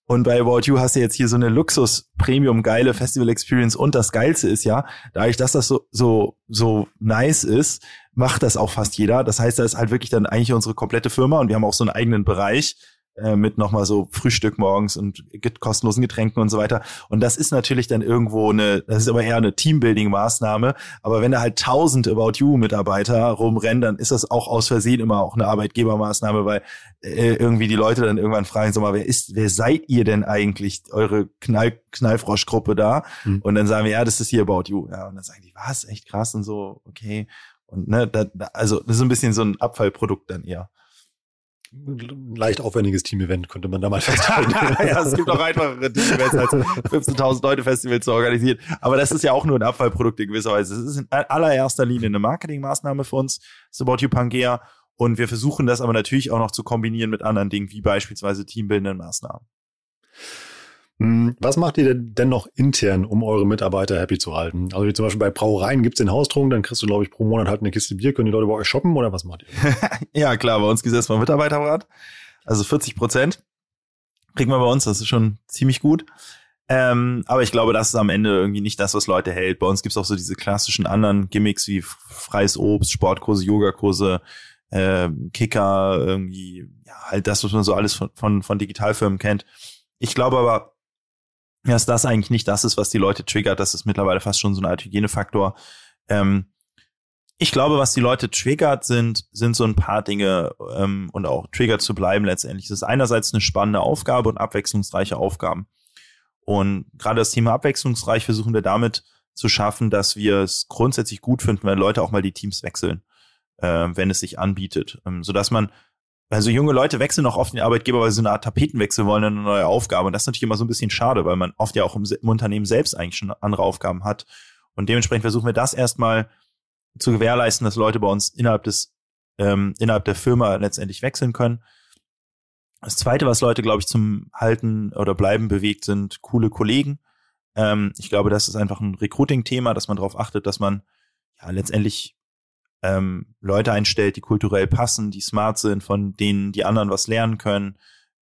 Und bei About You hast du jetzt hier so eine Luxus-Premium-geile Festival-Experience und das Geilste ist ja, dadurch, dass das so, so, so nice ist, macht das auch fast jeder. Das heißt, da ist halt wirklich dann eigentlich unsere komplette Firma und wir haben auch so einen eigenen Bereich, äh, mit nochmal so Frühstück morgens und kostenlosen Getränken und so weiter. Und das ist natürlich dann irgendwo eine, das ist aber eher eine Teambuilding-Maßnahme. Aber wenn da halt tausend About You-Mitarbeiter rumrennen, dann ist das auch aus Versehen immer auch eine Arbeitgebermaßnahme, weil äh, irgendwie die Leute dann irgendwann fragen, sag mal, wer ist, wer seid ihr denn eigentlich, eure Knall, Knallfroschgruppe da? Mhm. Und dann sagen wir, ja, das ist hier About You. Ja, und dann sagen die, was, echt krass und so, okay. Und ne, da, also das ist ein bisschen so ein Abfallprodukt dann eher leicht aufwendiges Team-Event, könnte man da mal festhalten. ja, es gibt auch einfachere Team-Events als 15.000 Leute Festival zu organisieren. Aber das ist ja auch nur ein Abfallprodukt in gewisser Weise. Es ist in allererster Linie eine Marketingmaßnahme für uns, About You Pangea. Und wir versuchen das aber natürlich auch noch zu kombinieren mit anderen Dingen, wie beispielsweise teambildenden Maßnahmen. Hm, was macht ihr denn noch intern, um eure Mitarbeiter happy zu halten? Also wie zum Beispiel bei Brauereien gibt's den Haustrunk, dann kriegst du, glaube ich, pro Monat halt eine Kiste Bier. Können die Leute bei euch shoppen oder was macht ihr? ja, klar, bei uns gibt es erstmal Mitarbeiterrat. Also 40 Prozent kriegen wir bei uns, das ist schon ziemlich gut. Ähm, aber ich glaube, das ist am Ende irgendwie nicht das, was Leute hält. Bei uns gibt's auch so diese klassischen anderen Gimmicks wie freies Obst, Sportkurse, Yogakurse, äh, Kicker, irgendwie, ja, halt das, was man so alles von, von, von Digitalfirmen kennt. Ich glaube aber, dass das eigentlich nicht das ist, was die Leute triggert. Das ist mittlerweile fast schon so ein Art Hygienefaktor. Ähm, ich glaube, was die Leute triggert, sind, sind so ein paar Dinge ähm, und auch triggert zu bleiben letztendlich. Das ist einerseits eine spannende Aufgabe und abwechslungsreiche Aufgaben. Und gerade das Thema abwechslungsreich versuchen wir damit zu schaffen, dass wir es grundsätzlich gut finden, wenn Leute auch mal die Teams wechseln, äh, wenn es sich anbietet, ähm, sodass man also junge Leute wechseln auch oft den Arbeitgeber, weil sie so eine Art Tapetenwechsel wollen, eine neue Aufgabe. Und das ist natürlich immer so ein bisschen schade, weil man oft ja auch im, im Unternehmen selbst eigentlich schon andere Aufgaben hat. Und dementsprechend versuchen wir das erstmal zu gewährleisten, dass Leute bei uns innerhalb des, ähm, innerhalb der Firma letztendlich wechseln können. Das zweite, was Leute, glaube ich, zum Halten oder Bleiben bewegt, sind coole Kollegen. Ähm, ich glaube, das ist einfach ein Recruiting-Thema, dass man darauf achtet, dass man ja letztendlich ähm, Leute einstellt, die kulturell passen, die smart sind, von denen die anderen was lernen können,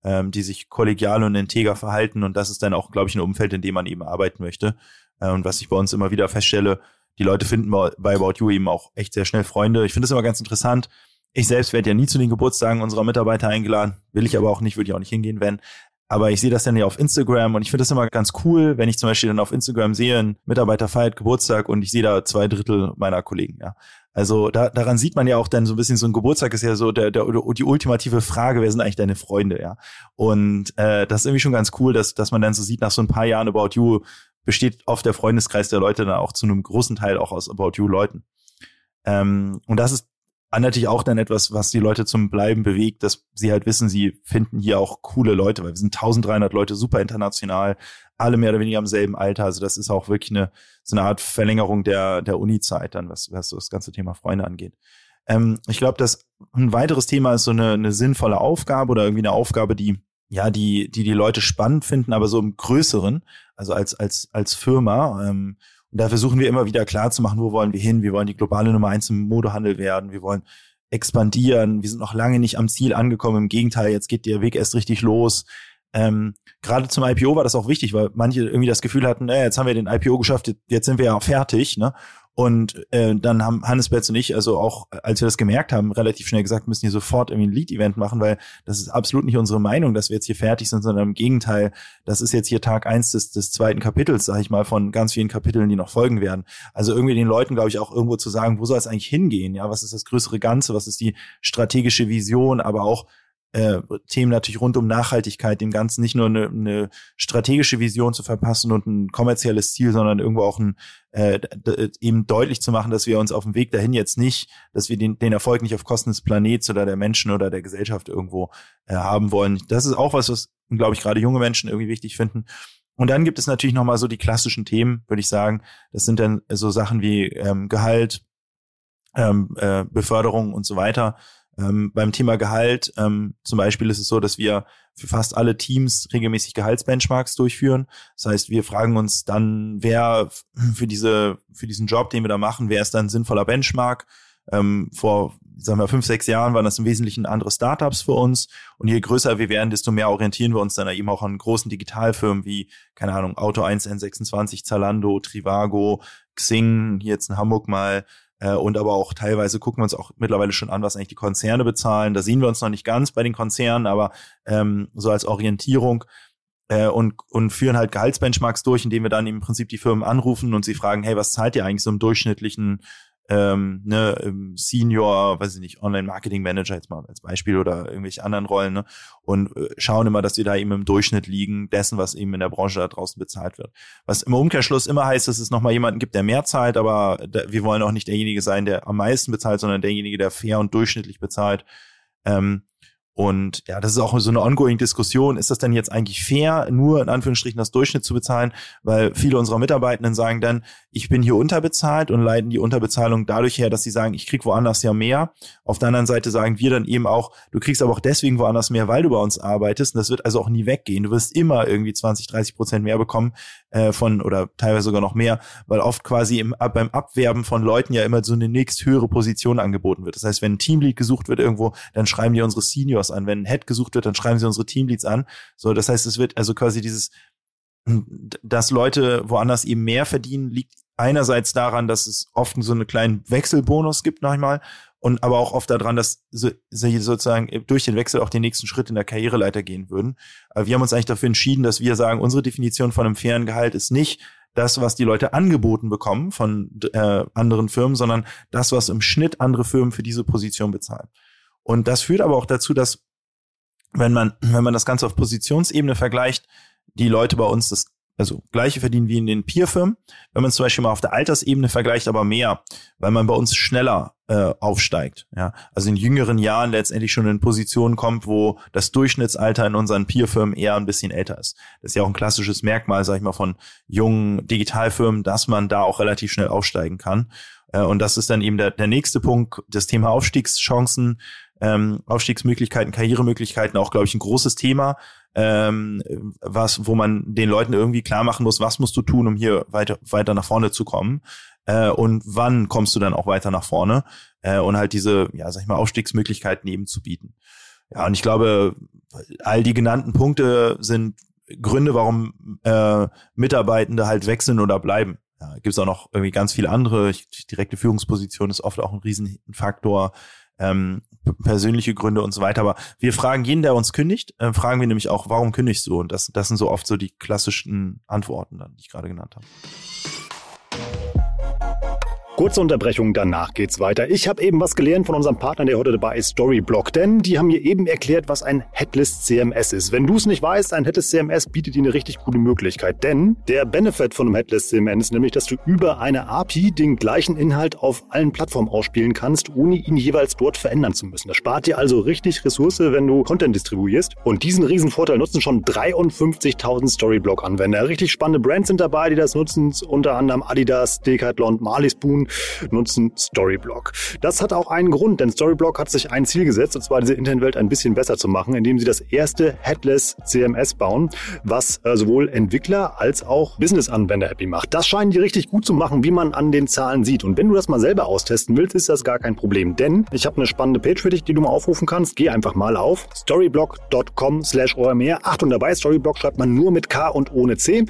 ähm, die sich kollegial und integer verhalten und das ist dann auch, glaube ich, ein Umfeld, in dem man eben arbeiten möchte. Äh, und was ich bei uns immer wieder feststelle, die Leute finden bei About You eben auch echt sehr schnell Freunde. Ich finde das immer ganz interessant. Ich selbst werde ja nie zu den Geburtstagen unserer Mitarbeiter eingeladen, will ich aber auch nicht, würde ich auch nicht hingehen, wenn. Aber ich sehe das dann ja auf Instagram und ich finde das immer ganz cool, wenn ich zum Beispiel dann auf Instagram sehe, ein Mitarbeiter feiert Geburtstag und ich sehe da zwei Drittel meiner Kollegen, ja. Also da, daran sieht man ja auch dann so ein bisschen, so ein Geburtstag ist ja so der, der, die ultimative Frage, wer sind eigentlich deine Freunde, ja. Und äh, das ist irgendwie schon ganz cool, dass, dass man dann so sieht, nach so ein paar Jahren About You besteht oft der Freundeskreis der Leute dann auch zu einem großen Teil auch aus About You Leuten. Ähm, und das ist natürlich auch dann etwas, was die Leute zum Bleiben bewegt, dass sie halt wissen, sie finden hier auch coole Leute, weil wir sind 1300 Leute, super international, alle mehr oder weniger im selben Alter. Also das ist auch wirklich eine, so eine Art Verlängerung der, der Uni-Zeit dann, was, was so das ganze Thema Freunde angeht. Ähm, ich glaube, dass ein weiteres Thema ist so eine, eine sinnvolle Aufgabe oder irgendwie eine Aufgabe, die ja, die, die die Leute spannend finden, aber so im Größeren, also als, als, als Firma. Ähm, und da versuchen wir immer wieder klar zu machen, wo wollen wir hin? Wir wollen die globale Nummer eins im Modehandel werden. Wir wollen expandieren. Wir sind noch lange nicht am Ziel angekommen. Im Gegenteil, jetzt geht der Weg erst richtig los. Ähm, Gerade zum IPO war das auch wichtig, weil manche irgendwie das Gefühl hatten, äh, jetzt haben wir den IPO geschafft, jetzt sind wir ja fertig. Ne? Und äh, dann haben Hannes Betz und ich, also auch als wir das gemerkt haben, relativ schnell gesagt, müssen hier sofort irgendwie ein Lead-Event machen, weil das ist absolut nicht unsere Meinung, dass wir jetzt hier fertig sind, sondern im Gegenteil, das ist jetzt hier Tag eins des, des zweiten Kapitels, sage ich mal, von ganz vielen Kapiteln, die noch folgen werden. Also irgendwie den Leuten, glaube ich, auch irgendwo zu sagen, wo soll es eigentlich hingehen? Ja, was ist das größere Ganze? Was ist die strategische Vision? Aber auch äh, Themen natürlich rund um Nachhaltigkeit, dem Ganzen nicht nur eine, eine strategische Vision zu verpassen und ein kommerzielles Ziel, sondern irgendwo auch ein, äh, eben deutlich zu machen, dass wir uns auf dem Weg dahin jetzt nicht, dass wir den, den Erfolg nicht auf Kosten des Planets oder der Menschen oder der Gesellschaft irgendwo äh, haben wollen. Das ist auch was, was, glaube ich, gerade junge Menschen irgendwie wichtig finden. Und dann gibt es natürlich nochmal so die klassischen Themen, würde ich sagen. Das sind dann so Sachen wie ähm, Gehalt, ähm, äh, Beförderung und so weiter. Ähm, beim Thema Gehalt ähm, zum Beispiel ist es so, dass wir für fast alle Teams regelmäßig Gehaltsbenchmarks durchführen. Das heißt, wir fragen uns dann, wer für diese für diesen Job, den wir da machen, wer ist dann ein sinnvoller Benchmark? Ähm, vor sagen wir fünf, sechs Jahren waren das im Wesentlichen andere Startups für uns. Und je größer wir werden, desto mehr orientieren wir uns dann eben auch an großen Digitalfirmen wie, keine Ahnung, Auto 1 N26, Zalando, Trivago, Xing, hier jetzt in Hamburg mal, äh, und aber auch teilweise gucken wir uns auch mittlerweile schon an, was eigentlich die Konzerne bezahlen. Da sehen wir uns noch nicht ganz bei den Konzernen, aber ähm, so als Orientierung äh, und, und führen halt Gehaltsbenchmarks durch, indem wir dann im Prinzip die Firmen anrufen und sie fragen, hey, was zahlt ihr eigentlich so im durchschnittlichen ähm, ne, Senior, weiß ich nicht, Online-Marketing-Manager jetzt mal als Beispiel oder irgendwelche anderen Rollen ne, und äh, schauen immer, dass wir da eben im Durchschnitt liegen dessen, was eben in der Branche da draußen bezahlt wird. Was im Umkehrschluss immer heißt, dass es nochmal jemanden gibt, der mehr zahlt, aber da, wir wollen auch nicht derjenige sein, der am meisten bezahlt, sondern derjenige, der fair und durchschnittlich bezahlt. Ähm, und ja, das ist auch so eine ongoing Diskussion. Ist das denn jetzt eigentlich fair, nur in Anführungsstrichen das Durchschnitt zu bezahlen? Weil viele unserer Mitarbeitenden sagen dann, ich bin hier unterbezahlt und leiten die Unterbezahlung dadurch her, dass sie sagen, ich krieg woanders ja mehr. Auf der anderen Seite sagen wir dann eben auch, du kriegst aber auch deswegen woanders mehr, weil du bei uns arbeitest. Und das wird also auch nie weggehen. Du wirst immer irgendwie 20, 30 Prozent mehr bekommen äh, von oder teilweise sogar noch mehr, weil oft quasi im, beim Abwerben von Leuten ja immer so eine nächst höhere Position angeboten wird. Das heißt, wenn ein Teamlead gesucht wird irgendwo, dann schreiben die unsere Seniors an. Wenn ein Head gesucht wird, dann schreiben sie unsere Teamleads an. So, das heißt, es wird also quasi dieses dass Leute woanders eben mehr verdienen, liegt einerseits daran, dass es oft so einen kleinen Wechselbonus gibt manchmal und aber auch oft daran, dass sie sozusagen durch den Wechsel auch den nächsten Schritt in der Karriereleiter gehen würden. Wir haben uns eigentlich dafür entschieden, dass wir sagen, unsere Definition von einem fairen Gehalt ist nicht das, was die Leute angeboten bekommen von äh, anderen Firmen, sondern das, was im Schnitt andere Firmen für diese Position bezahlen. Und das führt aber auch dazu, dass wenn man, wenn man das Ganze auf Positionsebene vergleicht, die Leute bei uns das also gleiche verdienen wie in den Peer-Firmen. Wenn man zum Beispiel mal auf der Altersebene vergleicht, aber mehr, weil man bei uns schneller äh, aufsteigt. Ja, also in jüngeren Jahren letztendlich schon in Positionen kommt, wo das Durchschnittsalter in unseren Peer-Firmen eher ein bisschen älter ist. Das ist ja auch ein klassisches Merkmal, sag ich mal, von jungen Digitalfirmen, dass man da auch relativ schnell aufsteigen kann. Äh, und das ist dann eben der, der nächste Punkt, das Thema Aufstiegschancen, ähm, Aufstiegsmöglichkeiten, Karrieremöglichkeiten, auch glaube ich ein großes Thema ähm, was, wo man den Leuten irgendwie klar machen muss, was musst du tun, um hier weiter, weiter nach vorne zu kommen. Äh, und wann kommst du dann auch weiter nach vorne äh, und halt diese, ja, sag ich mal, Aufstiegsmöglichkeiten eben zu bieten. Ja, und ich glaube, all die genannten Punkte sind Gründe, warum äh, Mitarbeitende halt wechseln oder bleiben. Ja, Gibt es auch noch irgendwie ganz viele andere. Direkte Führungsposition ist oft auch ein Riesenfaktor. Ähm, persönliche Gründe und so weiter. Aber wir fragen jeden, der uns kündigt, äh, fragen wir nämlich auch, warum kündigst du? Und das, das sind so oft so die klassischen Antworten, dann, die ich gerade genannt habe. Kurze Unterbrechung, danach geht's weiter. Ich habe eben was gelernt von unserem Partner, der heute dabei ist, Storyblock, denn die haben mir eben erklärt, was ein Headless CMS ist. Wenn du es nicht weißt, ein Headless CMS bietet dir eine richtig gute Möglichkeit, denn der Benefit von einem Headless CMS ist nämlich, dass du über eine API den gleichen Inhalt auf allen Plattformen ausspielen kannst, ohne ihn jeweils dort verändern zu müssen. Das spart dir also richtig Ressource, wenn du Content distribuierst. Und diesen riesen Vorteil nutzen schon 53.000 Storyblock-Anwender. Richtig spannende Brands sind dabei, die das nutzen, unter anderem Adidas, Decathlon, Marley Spoon, nutzen Storyblock. Das hat auch einen Grund, denn Storyblock hat sich ein Ziel gesetzt, und zwar diese Internetwelt ein bisschen besser zu machen, indem sie das erste Headless CMS bauen, was äh, sowohl Entwickler als auch Business-Anwender happy macht. Das scheinen die richtig gut zu machen, wie man an den Zahlen sieht. Und wenn du das mal selber austesten willst, ist das gar kein Problem, denn ich habe eine spannende Page für dich, die du mal aufrufen kannst. Geh einfach mal auf storyblock.com slash OMR. Achtung dabei, Storyblock schreibt man nur mit K und ohne C.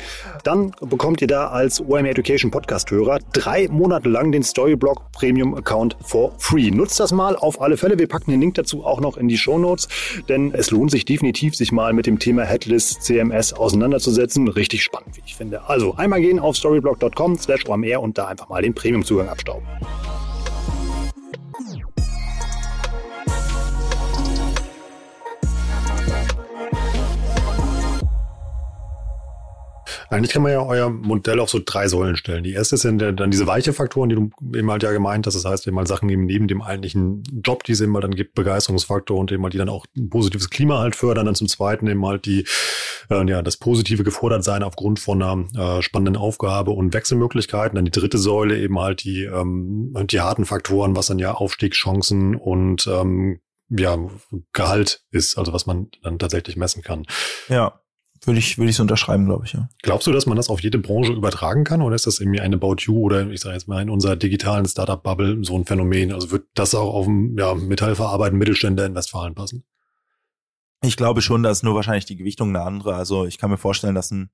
Dann bekommt ihr da als OMR Education Podcast-Hörer drei Monate lang den Storyblock Premium Account for free. Nutzt das mal auf alle Fälle. Wir packen den Link dazu auch noch in die Show Notes, denn es lohnt sich definitiv, sich mal mit dem Thema Headless CMS auseinanderzusetzen. Richtig spannend, wie ich finde. Also einmal gehen auf storyblock.com slash und da einfach mal den Premium-Zugang abstauben. Eigentlich kann man ja euer Modell auf so drei Säulen stellen. Die erste sind dann diese weiche Faktoren, die du eben halt ja gemeint hast. Das heißt, eben mal Sachen eben neben dem eigentlichen Job, die es eben halt dann gibt, Begeisterungsfaktor und eben halt die dann auch ein positives Klima halt fördern. Dann zum zweiten eben halt die, äh, ja, das positive gefordert sein aufgrund von einer äh, spannenden Aufgabe und Wechselmöglichkeiten. Dann die dritte Säule eben halt die, ähm, die harten Faktoren, was dann ja Aufstiegschancen und ähm, ja, Gehalt ist, also was man dann tatsächlich messen kann. Ja. Würde ich, würde ich so unterschreiben, glaube ich, ja. Glaubst du, dass man das auf jede Branche übertragen kann oder ist das irgendwie eine About You oder ich sage jetzt mal in unserer digitalen Startup-Bubble so ein Phänomen? Also wird das auch auf dem ja, Metallverarbeiten Mittelständler in Westfalen passen? Ich glaube schon, dass nur wahrscheinlich die Gewichtung eine andere. Also ich kann mir vorstellen, dass ein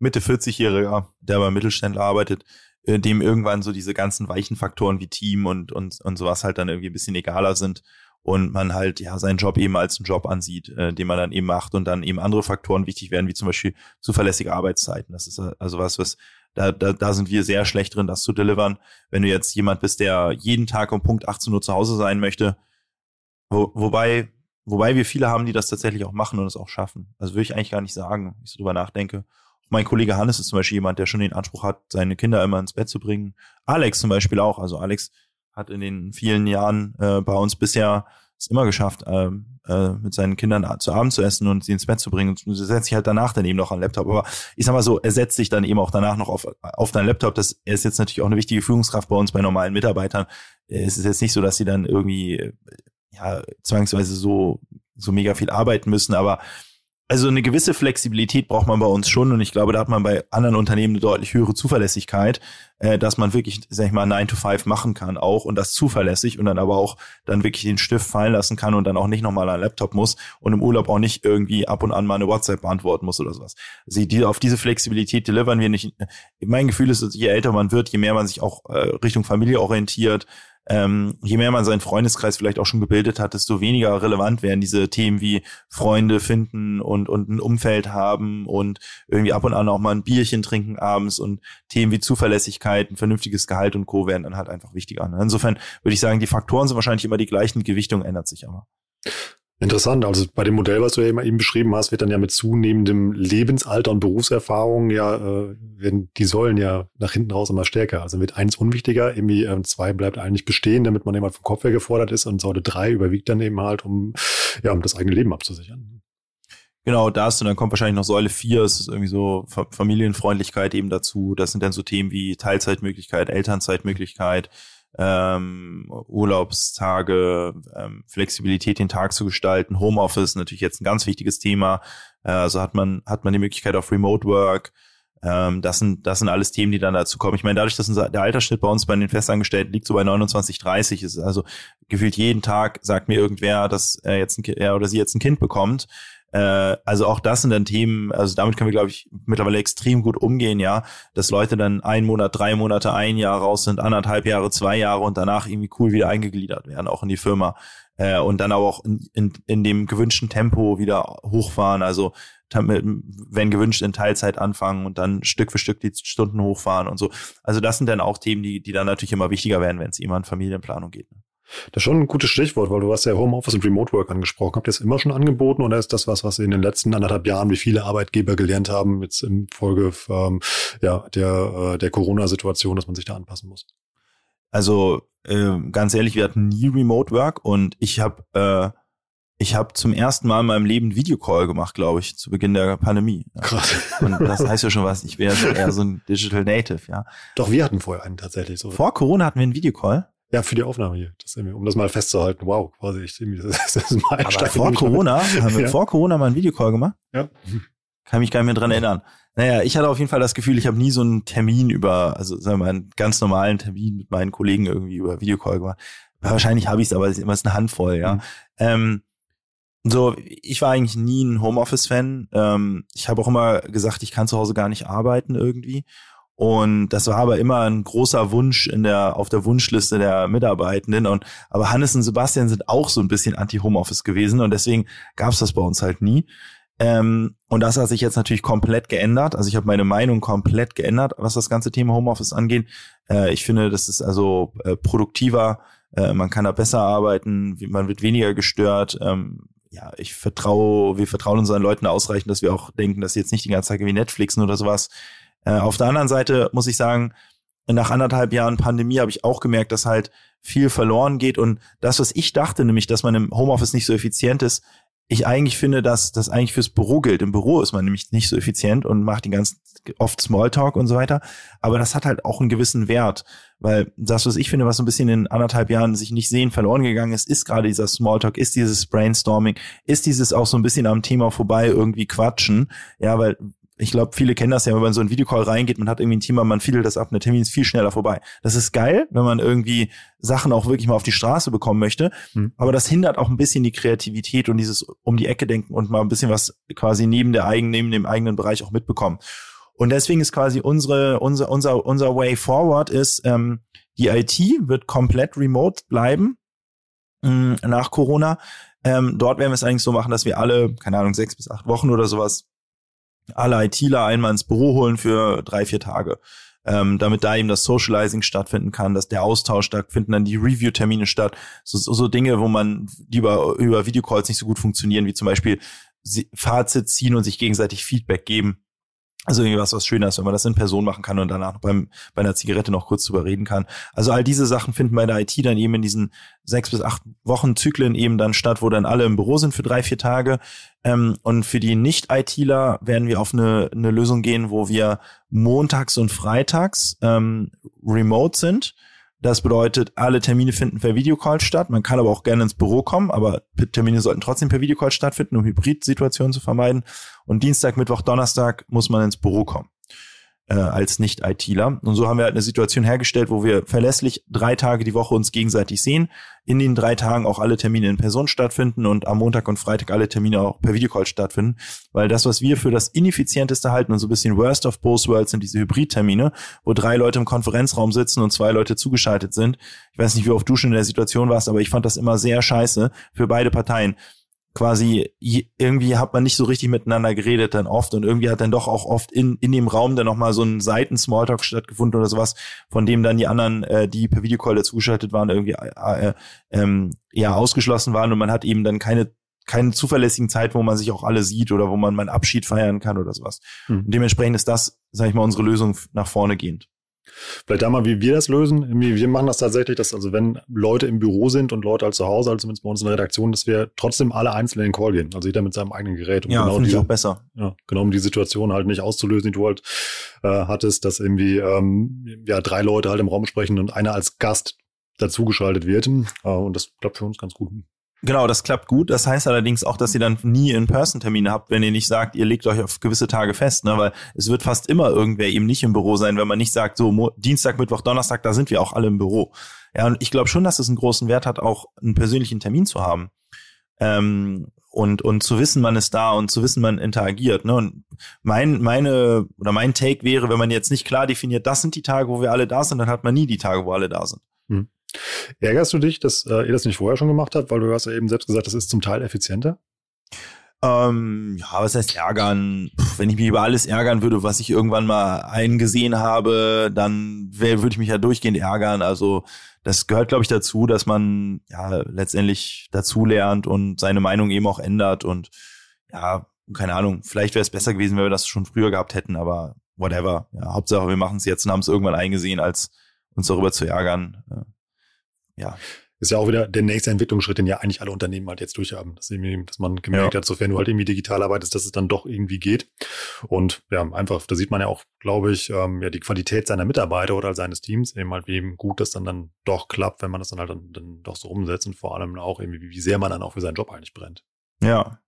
Mitte 40-Jähriger, der beim Mittelständler arbeitet, äh, dem irgendwann so diese ganzen weichen Faktoren wie Team und, und, und sowas halt dann irgendwie ein bisschen egaler sind und man halt ja seinen Job eben als einen Job ansieht, äh, den man dann eben macht und dann eben andere Faktoren wichtig werden, wie zum Beispiel zuverlässige Arbeitszeiten. Das ist also was, was da, da, da sind wir sehr schlecht drin, das zu delivern. Wenn du jetzt jemand bist, der jeden Tag um Punkt 18 Uhr zu Hause sein möchte, wo, wobei, wobei wir viele haben, die das tatsächlich auch machen und es auch schaffen. Also würde ich eigentlich gar nicht sagen, wenn ich so drüber nachdenke. Mein Kollege Hannes ist zum Beispiel jemand, der schon den Anspruch hat, seine Kinder immer ins Bett zu bringen. Alex zum Beispiel auch. Also Alex hat in den vielen Jahren äh, bei uns bisher es immer geschafft, äh, äh, mit seinen Kindern zu Abend zu essen und sie ins Bett zu bringen. Und setzt sich halt danach dann eben noch an den Laptop. Aber ich sag mal so, er setzt sich dann eben auch danach noch auf, auf deinen Laptop. Das er ist jetzt natürlich auch eine wichtige Führungskraft bei uns, bei normalen Mitarbeitern. Es ist jetzt nicht so, dass sie dann irgendwie ja zwangsweise so so mega viel arbeiten müssen, aber also eine gewisse Flexibilität braucht man bei uns schon und ich glaube, da hat man bei anderen Unternehmen eine deutlich höhere Zuverlässigkeit, äh, dass man wirklich, sag ich mal, 9 to 5 machen kann auch und das zuverlässig und dann aber auch dann wirklich den Stift fallen lassen kann und dann auch nicht nochmal an Laptop muss und im Urlaub auch nicht irgendwie ab und an mal eine WhatsApp beantworten muss oder sowas. Also die, auf diese Flexibilität delivern wir nicht. Mein Gefühl ist, je älter man wird, je mehr man sich auch äh, Richtung Familie orientiert, ähm, je mehr man seinen Freundeskreis vielleicht auch schon gebildet hat, desto weniger relevant werden diese Themen wie Freunde finden und, und ein Umfeld haben und irgendwie ab und an auch mal ein Bierchen trinken abends und Themen wie Zuverlässigkeit, ein vernünftiges Gehalt und Co. werden dann halt einfach wichtiger. Ne? Insofern würde ich sagen, die Faktoren sind wahrscheinlich immer die gleichen, Gewichtung ändert sich aber. Interessant. Also bei dem Modell, was du ja eben beschrieben hast, wird dann ja mit zunehmendem Lebensalter und Berufserfahrung ja, äh, werden die Säulen ja nach hinten raus immer stärker. Also wird eins unwichtiger, irgendwie äh, zwei bleibt eigentlich bestehen, damit man immer vom Kopf her gefordert ist und Säule drei überwiegt dann eben halt, um, ja, um das eigene Leben abzusichern. Genau, das und dann kommt wahrscheinlich noch Säule vier. es ist irgendwie so Familienfreundlichkeit eben dazu. Das sind dann so Themen wie Teilzeitmöglichkeit, Elternzeitmöglichkeit, ähm, Urlaubstage, ähm, Flexibilität den Tag zu gestalten, Homeoffice natürlich jetzt ein ganz wichtiges Thema. Äh, also hat man hat man die Möglichkeit auf Remote Work, Ähm, das sind, das sind alles Themen, die dann dazu kommen. Ich meine, dadurch, dass unser, der Altersschnitt bei uns bei den Festangestellten liegt so bei 29, 30, ist also gefühlt jeden Tag sagt mir irgendwer, dass er jetzt ein, er oder sie jetzt ein Kind bekommt. Äh, also auch das sind dann Themen, also damit können wir, glaube ich, mittlerweile extrem gut umgehen, ja, dass Leute dann ein Monat, drei Monate, ein Jahr raus sind, anderthalb Jahre, zwei Jahre und danach irgendwie cool wieder eingegliedert werden, auch in die Firma. Äh, und dann aber auch in, in, in dem gewünschten Tempo wieder hochfahren. Also wenn gewünscht in Teilzeit anfangen und dann Stück für Stück die Stunden hochfahren und so. Also das sind dann auch Themen, die, die dann natürlich immer wichtiger werden, wenn es immer in Familienplanung geht. Ne? Das ist schon ein gutes Stichwort, weil du hast ja Homeoffice und Remote Work angesprochen. Habt ihr das immer schon angeboten oder ist das was, was in den letzten anderthalb Jahren, wie viele Arbeitgeber gelernt haben, jetzt in Folge ähm, ja, der, äh, der Corona-Situation, dass man sich da anpassen muss? Also äh, ganz ehrlich, wir hatten nie Remote Work und ich habe äh, ich habe zum ersten Mal in meinem Leben Videocall gemacht, glaube ich, zu Beginn der Pandemie. Krass. Und das heißt ja schon was. Ich wäre eher so ein Digital Native, ja. Doch, wir hatten vorher einen tatsächlich so. Vor Corona hatten wir einen Videocall. Ja, für die Aufnahme hier. Das, um das mal festzuhalten. Wow, quasi. Ich, das, das ist mal Aber vor Corona, haben wir ja. vor Corona mal einen Videocall gemacht? Ja. Kann mich gar nicht mehr dran erinnern. Naja, ich hatte auf jeden Fall das Gefühl, ich habe nie so einen Termin über, also sagen wir mal, einen ganz normalen Termin mit meinen Kollegen irgendwie über Videocall gemacht. Wahrscheinlich habe ich es, aber es ist immer eine Handvoll, ja. Mhm. Ähm, so, ich war eigentlich nie ein Homeoffice-Fan. Ähm, ich habe auch immer gesagt, ich kann zu Hause gar nicht arbeiten irgendwie. Und das war aber immer ein großer Wunsch in der, auf der Wunschliste der Mitarbeitenden. Und, aber Hannes und Sebastian sind auch so ein bisschen anti-Homeoffice gewesen und deswegen gab es das bei uns halt nie. Ähm, und das hat sich jetzt natürlich komplett geändert. Also ich habe meine Meinung komplett geändert, was das ganze Thema Homeoffice angeht. Äh, ich finde, das ist also äh, produktiver, äh, man kann da besser arbeiten, man wird weniger gestört. Ähm, ja, ich vertraue, wir vertrauen unseren Leuten ausreichend, dass wir auch denken, dass sie jetzt nicht die ganze Zeit wie Netflixen oder sowas äh, auf der anderen Seite muss ich sagen, nach anderthalb Jahren Pandemie habe ich auch gemerkt, dass halt viel verloren geht und das, was ich dachte, nämlich, dass man im Homeoffice nicht so effizient ist, ich eigentlich finde, dass das eigentlich fürs Büro gilt. Im Büro ist man nämlich nicht so effizient und macht die ganzen oft Smalltalk und so weiter. Aber das hat halt auch einen gewissen Wert, weil das, was ich finde, was so ein bisschen in anderthalb Jahren sich nicht sehen verloren gegangen ist, ist gerade dieser Smalltalk, ist dieses Brainstorming, ist dieses auch so ein bisschen am Thema vorbei irgendwie quatschen. Ja, weil ich glaube, viele kennen das ja, wenn man so ein Videocall reingeht, man hat irgendwie ein Thema, man fiedelt das ab, der Termin ist viel schneller vorbei. Das ist geil, wenn man irgendwie Sachen auch wirklich mal auf die Straße bekommen möchte. Mhm. Aber das hindert auch ein bisschen die Kreativität und dieses um die Ecke denken und mal ein bisschen was quasi neben der eigenen, neben dem eigenen Bereich auch mitbekommen. Und deswegen ist quasi unsere, unser, unser, unser Way forward ist, ähm, die IT wird komplett remote bleiben mh, nach Corona. Ähm, dort werden wir es eigentlich so machen, dass wir alle, keine Ahnung, sechs bis acht Wochen oder sowas alle ITler einmal ins Büro holen für drei, vier Tage. Ähm, damit da eben das Socializing stattfinden kann, dass der Austausch stattfinden, dann die Review-Termine statt. So, so, so Dinge, wo man über, über Videocalls nicht so gut funktionieren, wie zum Beispiel Fazit ziehen und sich gegenseitig Feedback geben. Also irgendwas, was schöner ist, wenn man das in Person machen kann und danach beim, bei einer Zigarette noch kurz drüber reden kann. Also all diese Sachen finden bei der IT dann eben in diesen sechs bis acht Wochen Zyklen eben dann statt, wo dann alle im Büro sind für drei, vier Tage. Ähm, und für die Nicht-ITler werden wir auf eine, eine Lösung gehen, wo wir montags und freitags ähm, remote sind das bedeutet, alle Termine finden per Videocall statt. Man kann aber auch gerne ins Büro kommen, aber Termine sollten trotzdem per Videocall stattfinden, um Hybrid-Situationen zu vermeiden. Und Dienstag, Mittwoch, Donnerstag muss man ins Büro kommen äh, als Nicht-ITler. Und so haben wir halt eine Situation hergestellt, wo wir verlässlich drei Tage die Woche uns gegenseitig sehen, in den drei Tagen auch alle Termine in Person stattfinden und am Montag und Freitag alle Termine auch per Videocall stattfinden. Weil das, was wir für das ineffizienteste halten und so ein bisschen worst of both worlds sind diese Hybrid-Termine, wo drei Leute im Konferenzraum sitzen und zwei Leute zugeschaltet sind. Ich weiß nicht, wie oft du schon in der Situation warst, aber ich fand das immer sehr scheiße für beide Parteien quasi irgendwie hat man nicht so richtig miteinander geredet dann oft und irgendwie hat dann doch auch oft in, in dem Raum dann nochmal so ein Seiten-Smalltalk stattgefunden oder sowas, von dem dann die anderen, äh, die per Videocall dazugeschaltet waren, irgendwie äh, äh, ähm, ja ausgeschlossen waren und man hat eben dann keine keine zuverlässigen Zeit, wo man sich auch alle sieht oder wo man mal einen Abschied feiern kann oder sowas. Mhm. Und dementsprechend ist das, sag ich mal, unsere Lösung nach vorne gehend. Vielleicht da mal, wie wir das lösen. Wir machen das tatsächlich, dass also wenn Leute im Büro sind und Leute halt zu Hause, also zumindest bei uns in der Redaktion, dass wir trotzdem alle einzeln in den Call gehen. Also jeder mit seinem eigenen Gerät. Um ja, genau finde ich auch besser. Ja, genau, um die Situation halt nicht auszulösen, die du halt äh, hattest, dass irgendwie ähm, ja drei Leute halt im Raum sprechen und einer als Gast dazugeschaltet wird. Äh, und das klappt für uns ganz gut. Genau, das klappt gut. Das heißt allerdings auch, dass ihr dann nie In-Person-Termine habt, wenn ihr nicht sagt, ihr legt euch auf gewisse Tage fest, ne? weil es wird fast immer irgendwer eben nicht im Büro sein, wenn man nicht sagt, so Mo Dienstag, Mittwoch, Donnerstag, da sind wir auch alle im Büro. Ja, und ich glaube schon, dass es einen großen Wert hat, auch einen persönlichen Termin zu haben. Ähm, und, und zu wissen, man ist da und zu wissen, man interagiert. Ne? Und mein, meine, oder mein Take wäre, wenn man jetzt nicht klar definiert, das sind die Tage, wo wir alle da sind, dann hat man nie die Tage, wo alle da sind. Hm. Ärgerst du dich, dass äh, ihr das nicht vorher schon gemacht habt, weil du hast ja eben selbst gesagt, das ist zum Teil effizienter? Ähm, ja, was heißt ärgern? Puh, wenn ich mich über alles ärgern würde, was ich irgendwann mal eingesehen habe, dann würde ich mich ja durchgehend ärgern. Also das gehört, glaube ich, dazu, dass man ja letztendlich dazulernt und seine Meinung eben auch ändert. Und ja, keine Ahnung, vielleicht wäre es besser gewesen, wenn wir das schon früher gehabt hätten, aber whatever. Ja, Hauptsache, wir machen es jetzt und haben es irgendwann eingesehen, als uns darüber zu ärgern. Ja ist ja auch wieder der nächste Entwicklungsschritt, den ja eigentlich alle Unternehmen halt jetzt durchhaben, dass, dass man gemerkt ja. hat, sofern du halt irgendwie digital arbeitest, dass es dann doch irgendwie geht. Und ja, einfach, da sieht man ja auch, glaube ich, ähm, ja, die Qualität seiner Mitarbeiter oder seines Teams, eben halt, wie eben gut das dann dann doch klappt, wenn man das dann halt dann, dann doch so umsetzt und vor allem auch irgendwie, wie sehr man dann auch für seinen Job eigentlich brennt. Ja,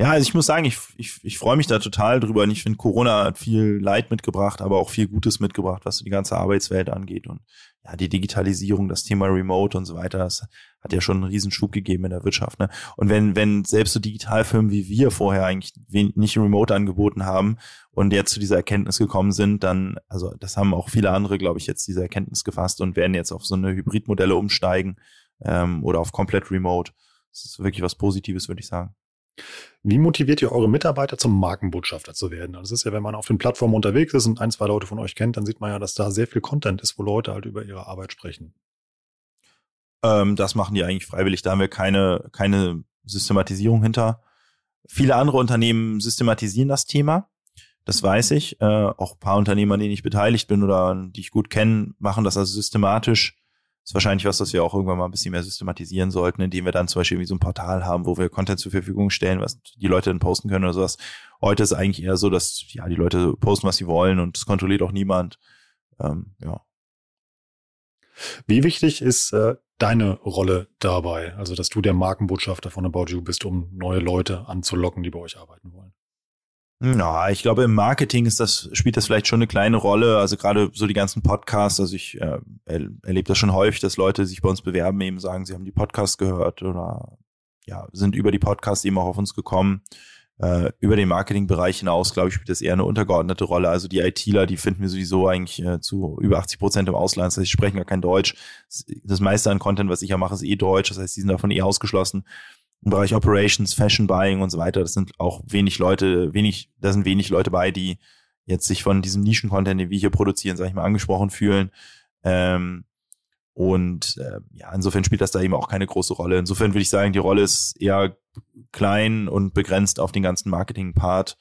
ja, also ich muss sagen, ich, ich, ich freue mich da total drüber. Und ich finde, Corona hat viel Leid mitgebracht, aber auch viel Gutes mitgebracht, was die ganze Arbeitswelt angeht. Und ja, die Digitalisierung, das Thema Remote und so weiter, das hat ja schon einen Riesenschub gegeben in der Wirtschaft. Ne? Und wenn, wenn selbst so Digitalfirmen wie wir vorher eigentlich nicht Remote angeboten haben und jetzt zu dieser Erkenntnis gekommen sind, dann, also das haben auch viele andere, glaube ich, jetzt diese Erkenntnis gefasst und werden jetzt auf so eine Hybridmodelle umsteigen ähm, oder auf komplett Remote. Das ist wirklich was Positives, würde ich sagen. Wie motiviert ihr eure Mitarbeiter zum Markenbotschafter zu werden? Also das ist ja, wenn man auf den Plattformen unterwegs ist und ein, zwei Leute von euch kennt, dann sieht man ja, dass da sehr viel Content ist, wo Leute halt über ihre Arbeit sprechen. Ähm, das machen die eigentlich freiwillig. Da haben wir keine, keine Systematisierung hinter. Viele andere Unternehmen systematisieren das Thema. Das weiß ich. Äh, auch ein paar Unternehmen, an denen ich beteiligt bin oder die ich gut kenne, machen das also systematisch ist wahrscheinlich was, das wir auch irgendwann mal ein bisschen mehr systematisieren sollten, indem wir dann zum Beispiel wie so ein Portal haben, wo wir Content zur Verfügung stellen, was die Leute dann posten können oder sowas. Heute ist eigentlich eher so, dass ja die Leute posten, was sie wollen und es kontrolliert auch niemand. Ähm, ja. Wie wichtig ist äh, deine Rolle dabei? Also, dass du der Markenbotschafter von About You bist, um neue Leute anzulocken, die bei euch arbeiten wollen? Ja, ich glaube, im Marketing ist das, spielt das vielleicht schon eine kleine Rolle. Also gerade so die ganzen Podcasts, also ich äh, erlebe das schon häufig, dass Leute sich bei uns bewerben, eben sagen, sie haben die Podcasts gehört oder ja, sind über die Podcasts eben auch auf uns gekommen. Äh, über den Marketingbereich hinaus, glaube ich, spielt das eher eine untergeordnete Rolle. Also die ITler, die finden wir sowieso eigentlich äh, zu über 80 Prozent im Ausland. Das heißt, sie sprechen gar kein Deutsch. Das meiste an Content, was ich ja mache, ist eh Deutsch. Das heißt, die sind davon eh ausgeschlossen im Bereich Operations, Fashion Buying und so weiter. Das sind auch wenig Leute, wenig, da sind wenig Leute bei, die jetzt sich von diesem Nischen-Content, den wir hier produzieren, sag ich mal, angesprochen fühlen. Ähm, und äh, ja, insofern spielt das da eben auch keine große Rolle. Insofern würde ich sagen, die Rolle ist eher klein und begrenzt auf den ganzen Marketing-Part.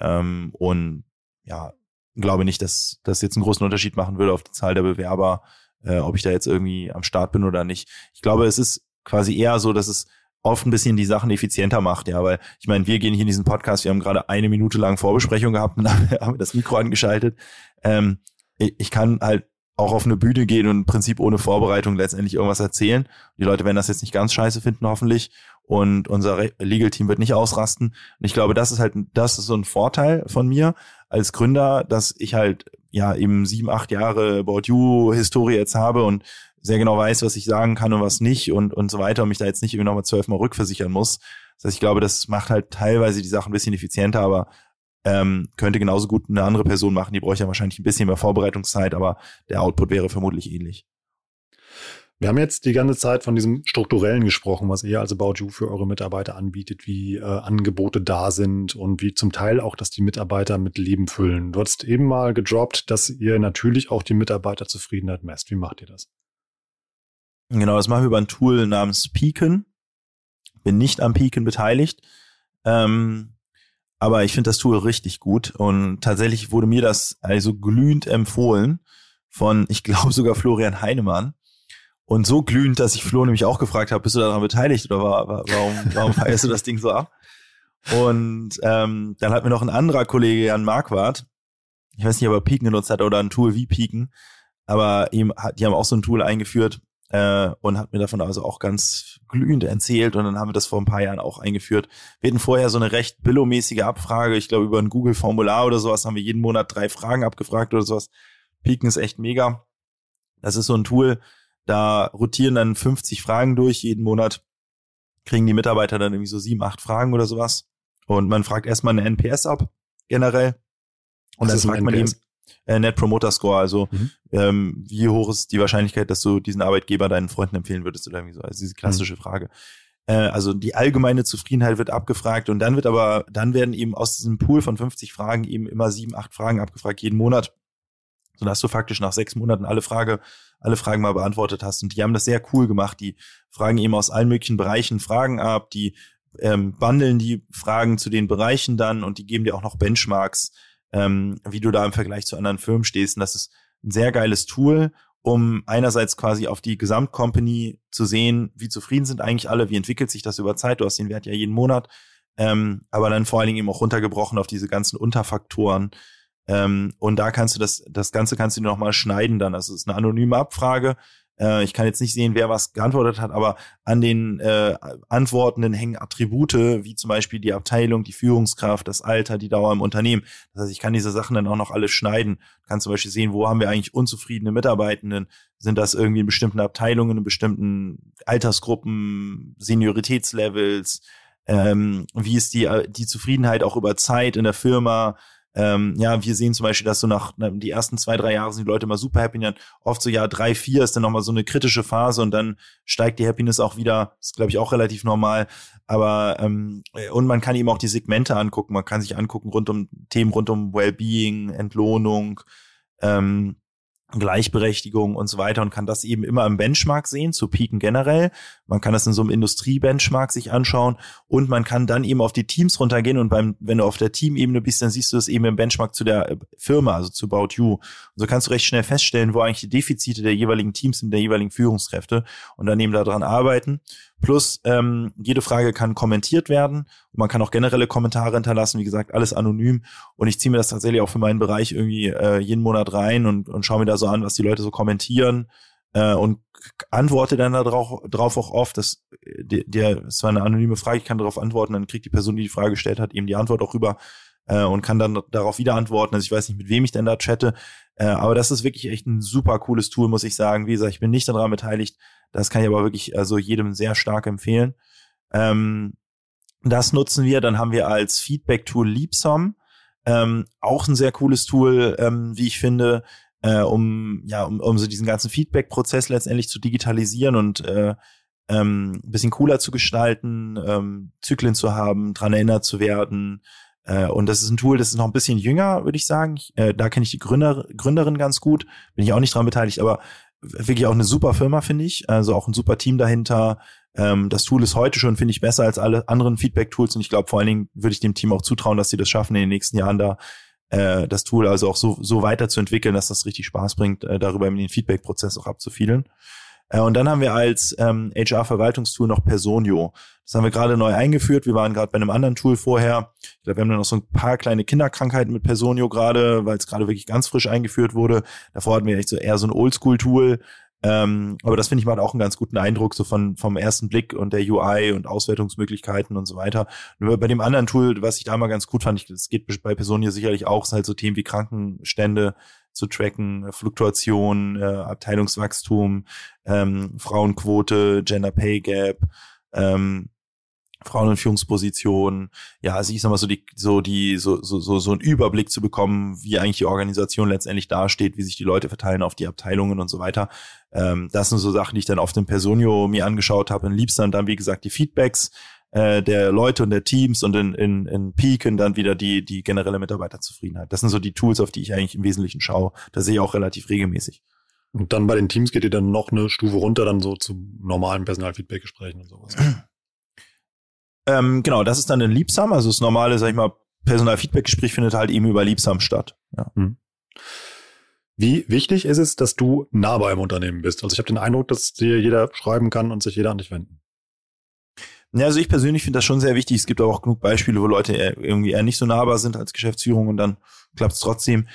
Ähm, und ja, glaube nicht, dass das jetzt einen großen Unterschied machen würde auf die Zahl der Bewerber, äh, ob ich da jetzt irgendwie am Start bin oder nicht. Ich glaube, es ist quasi eher so, dass es oft ein bisschen die Sachen effizienter macht, ja, weil ich meine, wir gehen hier in diesen Podcast, wir haben gerade eine Minute lang Vorbesprechung gehabt und haben das Mikro angeschaltet. Ähm, ich kann halt auch auf eine Bühne gehen und im Prinzip ohne Vorbereitung letztendlich irgendwas erzählen. Die Leute werden das jetzt nicht ganz scheiße finden, hoffentlich. Und unser Legal Team wird nicht ausrasten. Und ich glaube, das ist halt, das ist so ein Vorteil von mir als Gründer, dass ich halt ja eben sieben, acht Jahre About You Historie jetzt habe und sehr genau weiß, was ich sagen kann und was nicht und, und so weiter und mich da jetzt nicht irgendwie nochmal zwölfmal rückversichern muss. Das heißt, ich glaube, das macht halt teilweise die Sachen ein bisschen effizienter, aber ähm, könnte genauso gut eine andere Person machen. Die bräuchte ja wahrscheinlich ein bisschen mehr Vorbereitungszeit, aber der Output wäre vermutlich ähnlich. Wir haben jetzt die ganze Zeit von diesem strukturellen gesprochen, was ihr als About You für eure Mitarbeiter anbietet, wie äh, Angebote da sind und wie zum Teil auch, dass die Mitarbeiter mit Leben füllen. Du hast eben mal gedroppt, dass ihr natürlich auch die Mitarbeiterzufriedenheit messt. Wie macht ihr das? Genau, das machen wir über ein Tool namens Peaken. Bin nicht am Peaken beteiligt. Ähm, aber ich finde das Tool richtig gut und tatsächlich wurde mir das also glühend empfohlen von, ich glaube sogar Florian Heinemann. Und so glühend, dass ich Flo nämlich auch gefragt habe, bist du daran beteiligt oder war, war, warum, warum feierst du das Ding so ab? Und ähm, dann hat mir noch ein anderer Kollege, Jan Marquardt, ich weiß nicht, ob er Peaken genutzt hat oder ein Tool wie Peaken, aber ihm, die haben auch so ein Tool eingeführt, äh, und hat mir davon also auch ganz glühend erzählt und dann haben wir das vor ein paar Jahren auch eingeführt. Wir hatten vorher so eine recht billomäßige Abfrage, ich glaube über ein Google-Formular oder sowas haben wir jeden Monat drei Fragen abgefragt oder sowas. Piken ist echt mega. Das ist so ein Tool, da rotieren dann 50 Fragen durch jeden Monat, kriegen die Mitarbeiter dann irgendwie so sieben, acht Fragen oder sowas und man fragt erstmal eine NPS ab, generell. Und Was dann fragt man eben äh, Net Promoter Score, also Mhm. ähm, wie hoch ist die Wahrscheinlichkeit, dass du diesen Arbeitgeber deinen Freunden empfehlen würdest oder irgendwie so. Also diese klassische Frage. Äh, also die allgemeine Zufriedenheit wird abgefragt und dann wird aber, dann werden eben aus diesem Pool von 50 Fragen eben immer sieben, acht Fragen abgefragt jeden Monat. Sodass du faktisch nach sechs Monaten alle Frage, alle Fragen mal beantwortet hast. Und die haben das sehr cool gemacht. Die fragen eben aus allen möglichen Bereichen Fragen ab, die ähm, bundeln die Fragen zu den Bereichen dann und die geben dir auch noch Benchmarks, ähm, wie du da im Vergleich zu anderen Firmen stehst. Und das ist ein sehr geiles Tool, um einerseits quasi auf die Gesamtcompany zu sehen, wie zufrieden sind eigentlich alle, wie entwickelt sich das über Zeit. Du hast den Wert ja jeden Monat, ähm, aber dann vor allen Dingen eben auch runtergebrochen auf diese ganzen Unterfaktoren. Ähm, und da kannst du das, das Ganze kannst du noch mal schneiden dann. Also es ist eine anonyme Abfrage. Äh, ich kann jetzt nicht sehen, wer was geantwortet hat, aber an den äh, Antwortenden hängen Attribute, wie zum Beispiel die Abteilung, die Führungskraft, das Alter, die Dauer im Unternehmen. Das heißt, ich kann diese Sachen dann auch noch alle schneiden. Du kannst zum Beispiel sehen, wo haben wir eigentlich unzufriedene Mitarbeitenden? Sind das irgendwie in bestimmten Abteilungen, in bestimmten Altersgruppen, Senioritätslevels? Ähm, wie ist die, die Zufriedenheit auch über Zeit in der Firma? Ähm, ja, wir sehen zum Beispiel, dass so nach na, die ersten zwei, drei Jahre sind die Leute immer super happy, und dann oft so Jahr drei, vier ist dann nochmal so eine kritische Phase und dann steigt die Happiness auch wieder. Ist, glaube ich, auch relativ normal. Aber ähm, und man kann eben auch die Segmente angucken. Man kann sich angucken rund um Themen rund um Wellbeing, Entlohnung, ähm, Gleichberechtigung und so weiter und kann das eben immer im Benchmark sehen, zu Piken generell. Man kann das in so einem Industrie-Benchmark sich anschauen und man kann dann eben auf die Teams runtergehen und beim, wenn du auf der Teamebene bist, dann siehst du es eben im Benchmark zu der Firma, also zu About You. Und so kannst du recht schnell feststellen, wo eigentlich die Defizite der jeweiligen Teams sind, der jeweiligen Führungskräfte und dann eben daran arbeiten. Plus ähm, jede Frage kann kommentiert werden. Und man kann auch generelle Kommentare hinterlassen, wie gesagt, alles anonym. Und ich ziehe mir das tatsächlich auch für meinen Bereich irgendwie äh, jeden Monat rein und, und schaue mir da so an, was die Leute so kommentieren äh, und antworte dann darauf drauf auch oft. Das, der, der ist zwar eine anonyme Frage, ich kann darauf antworten, dann kriegt die Person, die die Frage gestellt hat, eben die Antwort auch rüber äh, und kann dann darauf wieder antworten. Also ich weiß nicht, mit wem ich denn da chatte, äh, aber das ist wirklich echt ein super cooles Tool, muss ich sagen. Wie gesagt, ich bin nicht daran beteiligt. Das kann ich aber wirklich also jedem sehr stark empfehlen. Ähm, das nutzen wir. Dann haben wir als Feedback-Tool Leapsom. Ähm, auch ein sehr cooles Tool, ähm, wie ich finde, äh, um ja um, um so diesen ganzen Feedback-Prozess letztendlich zu digitalisieren und äh, ähm, ein bisschen cooler zu gestalten, ähm, Zyklen zu haben, dran erinnert zu werden. Äh, und das ist ein Tool, das ist noch ein bisschen jünger, würde ich sagen. Äh, da kenne ich die Gründer, Gründerin ganz gut, bin ich auch nicht dran beteiligt, aber wirklich auch eine super Firma, finde ich. Also auch ein super Team dahinter. Ähm, das Tool ist heute schon, finde ich, besser als alle anderen Feedback-Tools und ich glaube, vor allen Dingen würde ich dem Team auch zutrauen, dass sie das schaffen, in den nächsten Jahren da äh, das Tool also auch so, so weiterzuentwickeln, dass das richtig Spaß bringt, äh, darüber in den Feedback-Prozess auch abzufiedeln. Äh, und dann haben wir als ähm, HR-Verwaltungstool noch Personio. Das haben wir gerade neu eingeführt. Wir waren gerade bei einem anderen Tool vorher. Ich glaube, wir haben dann noch so ein paar kleine Kinderkrankheiten mit Personio gerade, weil es gerade wirklich ganz frisch eingeführt wurde. Davor hatten wir echt so eher so ein Oldschool-Tool. Ähm, aber das finde ich macht auch einen ganz guten Eindruck so von vom ersten Blick und der UI und Auswertungsmöglichkeiten und so weiter. Nur bei dem anderen Tool, was ich da mal ganz gut fand, es geht bei Personio sicherlich auch, sind halt so Themen wie Krankenstände zu tracken, Fluktuation, äh, Abteilungswachstum, ähm, Frauenquote, Gender Pay Gap, ähm, Frauen in Führungspositionen, ja, also ich sag mal so die, so die, so, so, so, so einen Überblick zu bekommen, wie eigentlich die Organisation letztendlich dasteht, wie sich die Leute verteilen auf die Abteilungen und so weiter. Ähm, das sind so Sachen, die ich dann auf dem Personio mir angeschaut habe. In Liebsten dann, wie gesagt, die Feedbacks äh, der Leute und der Teams und in, in, in Peaken dann wieder die, die generelle Mitarbeiterzufriedenheit. Das sind so die Tools, auf die ich eigentlich im Wesentlichen schaue. Das sehe ich auch relativ regelmäßig. Und dann bei den Teams geht ihr dann noch eine Stufe runter, dann so zu normalen Personalfeedback-Gesprächen und sowas. Ähm, genau, das ist dann in Liebsam. Also das normale, sag ich mal, Personalfeedback-Gespräch findet halt eben über Liebsam statt. Ja. Hm. Wie wichtig ist es, dass du nah beim Unternehmen bist? Also ich habe den Eindruck, dass dir jeder schreiben kann und sich jeder an dich wenden. Ja, also ich persönlich finde das schon sehr wichtig. Es gibt aber auch genug Beispiele, wo Leute irgendwie eher nicht so nahbar sind als Geschäftsführung und dann klappt es trotzdem.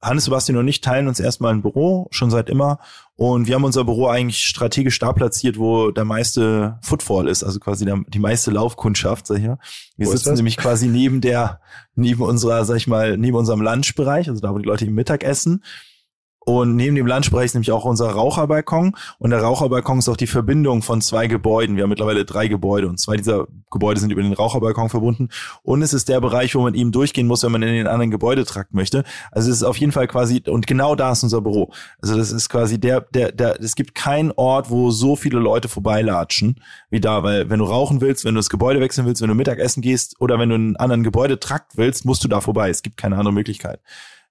Hannes, Sebastian und ich teilen uns erstmal ein Büro, schon seit immer. Und wir haben unser Büro eigentlich strategisch da platziert, wo der meiste Footfall ist, also quasi der, die meiste Laufkundschaft, sag ich mal. Wir Wo sitzen nämlich quasi neben der, neben unserer, sag ich mal, neben unserem Lunchbereich, also da, wo die Leute im Mittag essen. Und neben dem Lunchbereich ist nämlich auch unser Raucherbalkon. Und der Raucherbalkon ist auch die Verbindung von zwei Gebäuden. Wir haben mittlerweile drei Gebäude und zwei dieser Gebäude sind über den Raucherbalkon verbunden. Und es ist der Bereich, wo man eben durchgehen muss, wenn man in den anderen Gebäudetrakt möchte. Also es ist auf jeden Fall quasi, und genau da ist unser Büro. Also das ist quasi der, der, der, es gibt keinen Ort, wo so viele Leute vorbeilatschen wie da, weil wenn du rauchen willst, wenn du das Gebäude wechseln willst, wenn du Mittagessen gehst oder wenn du in einen anderen Gebäudetrakt willst, musst du da vorbei. Es gibt keine andere Möglichkeit.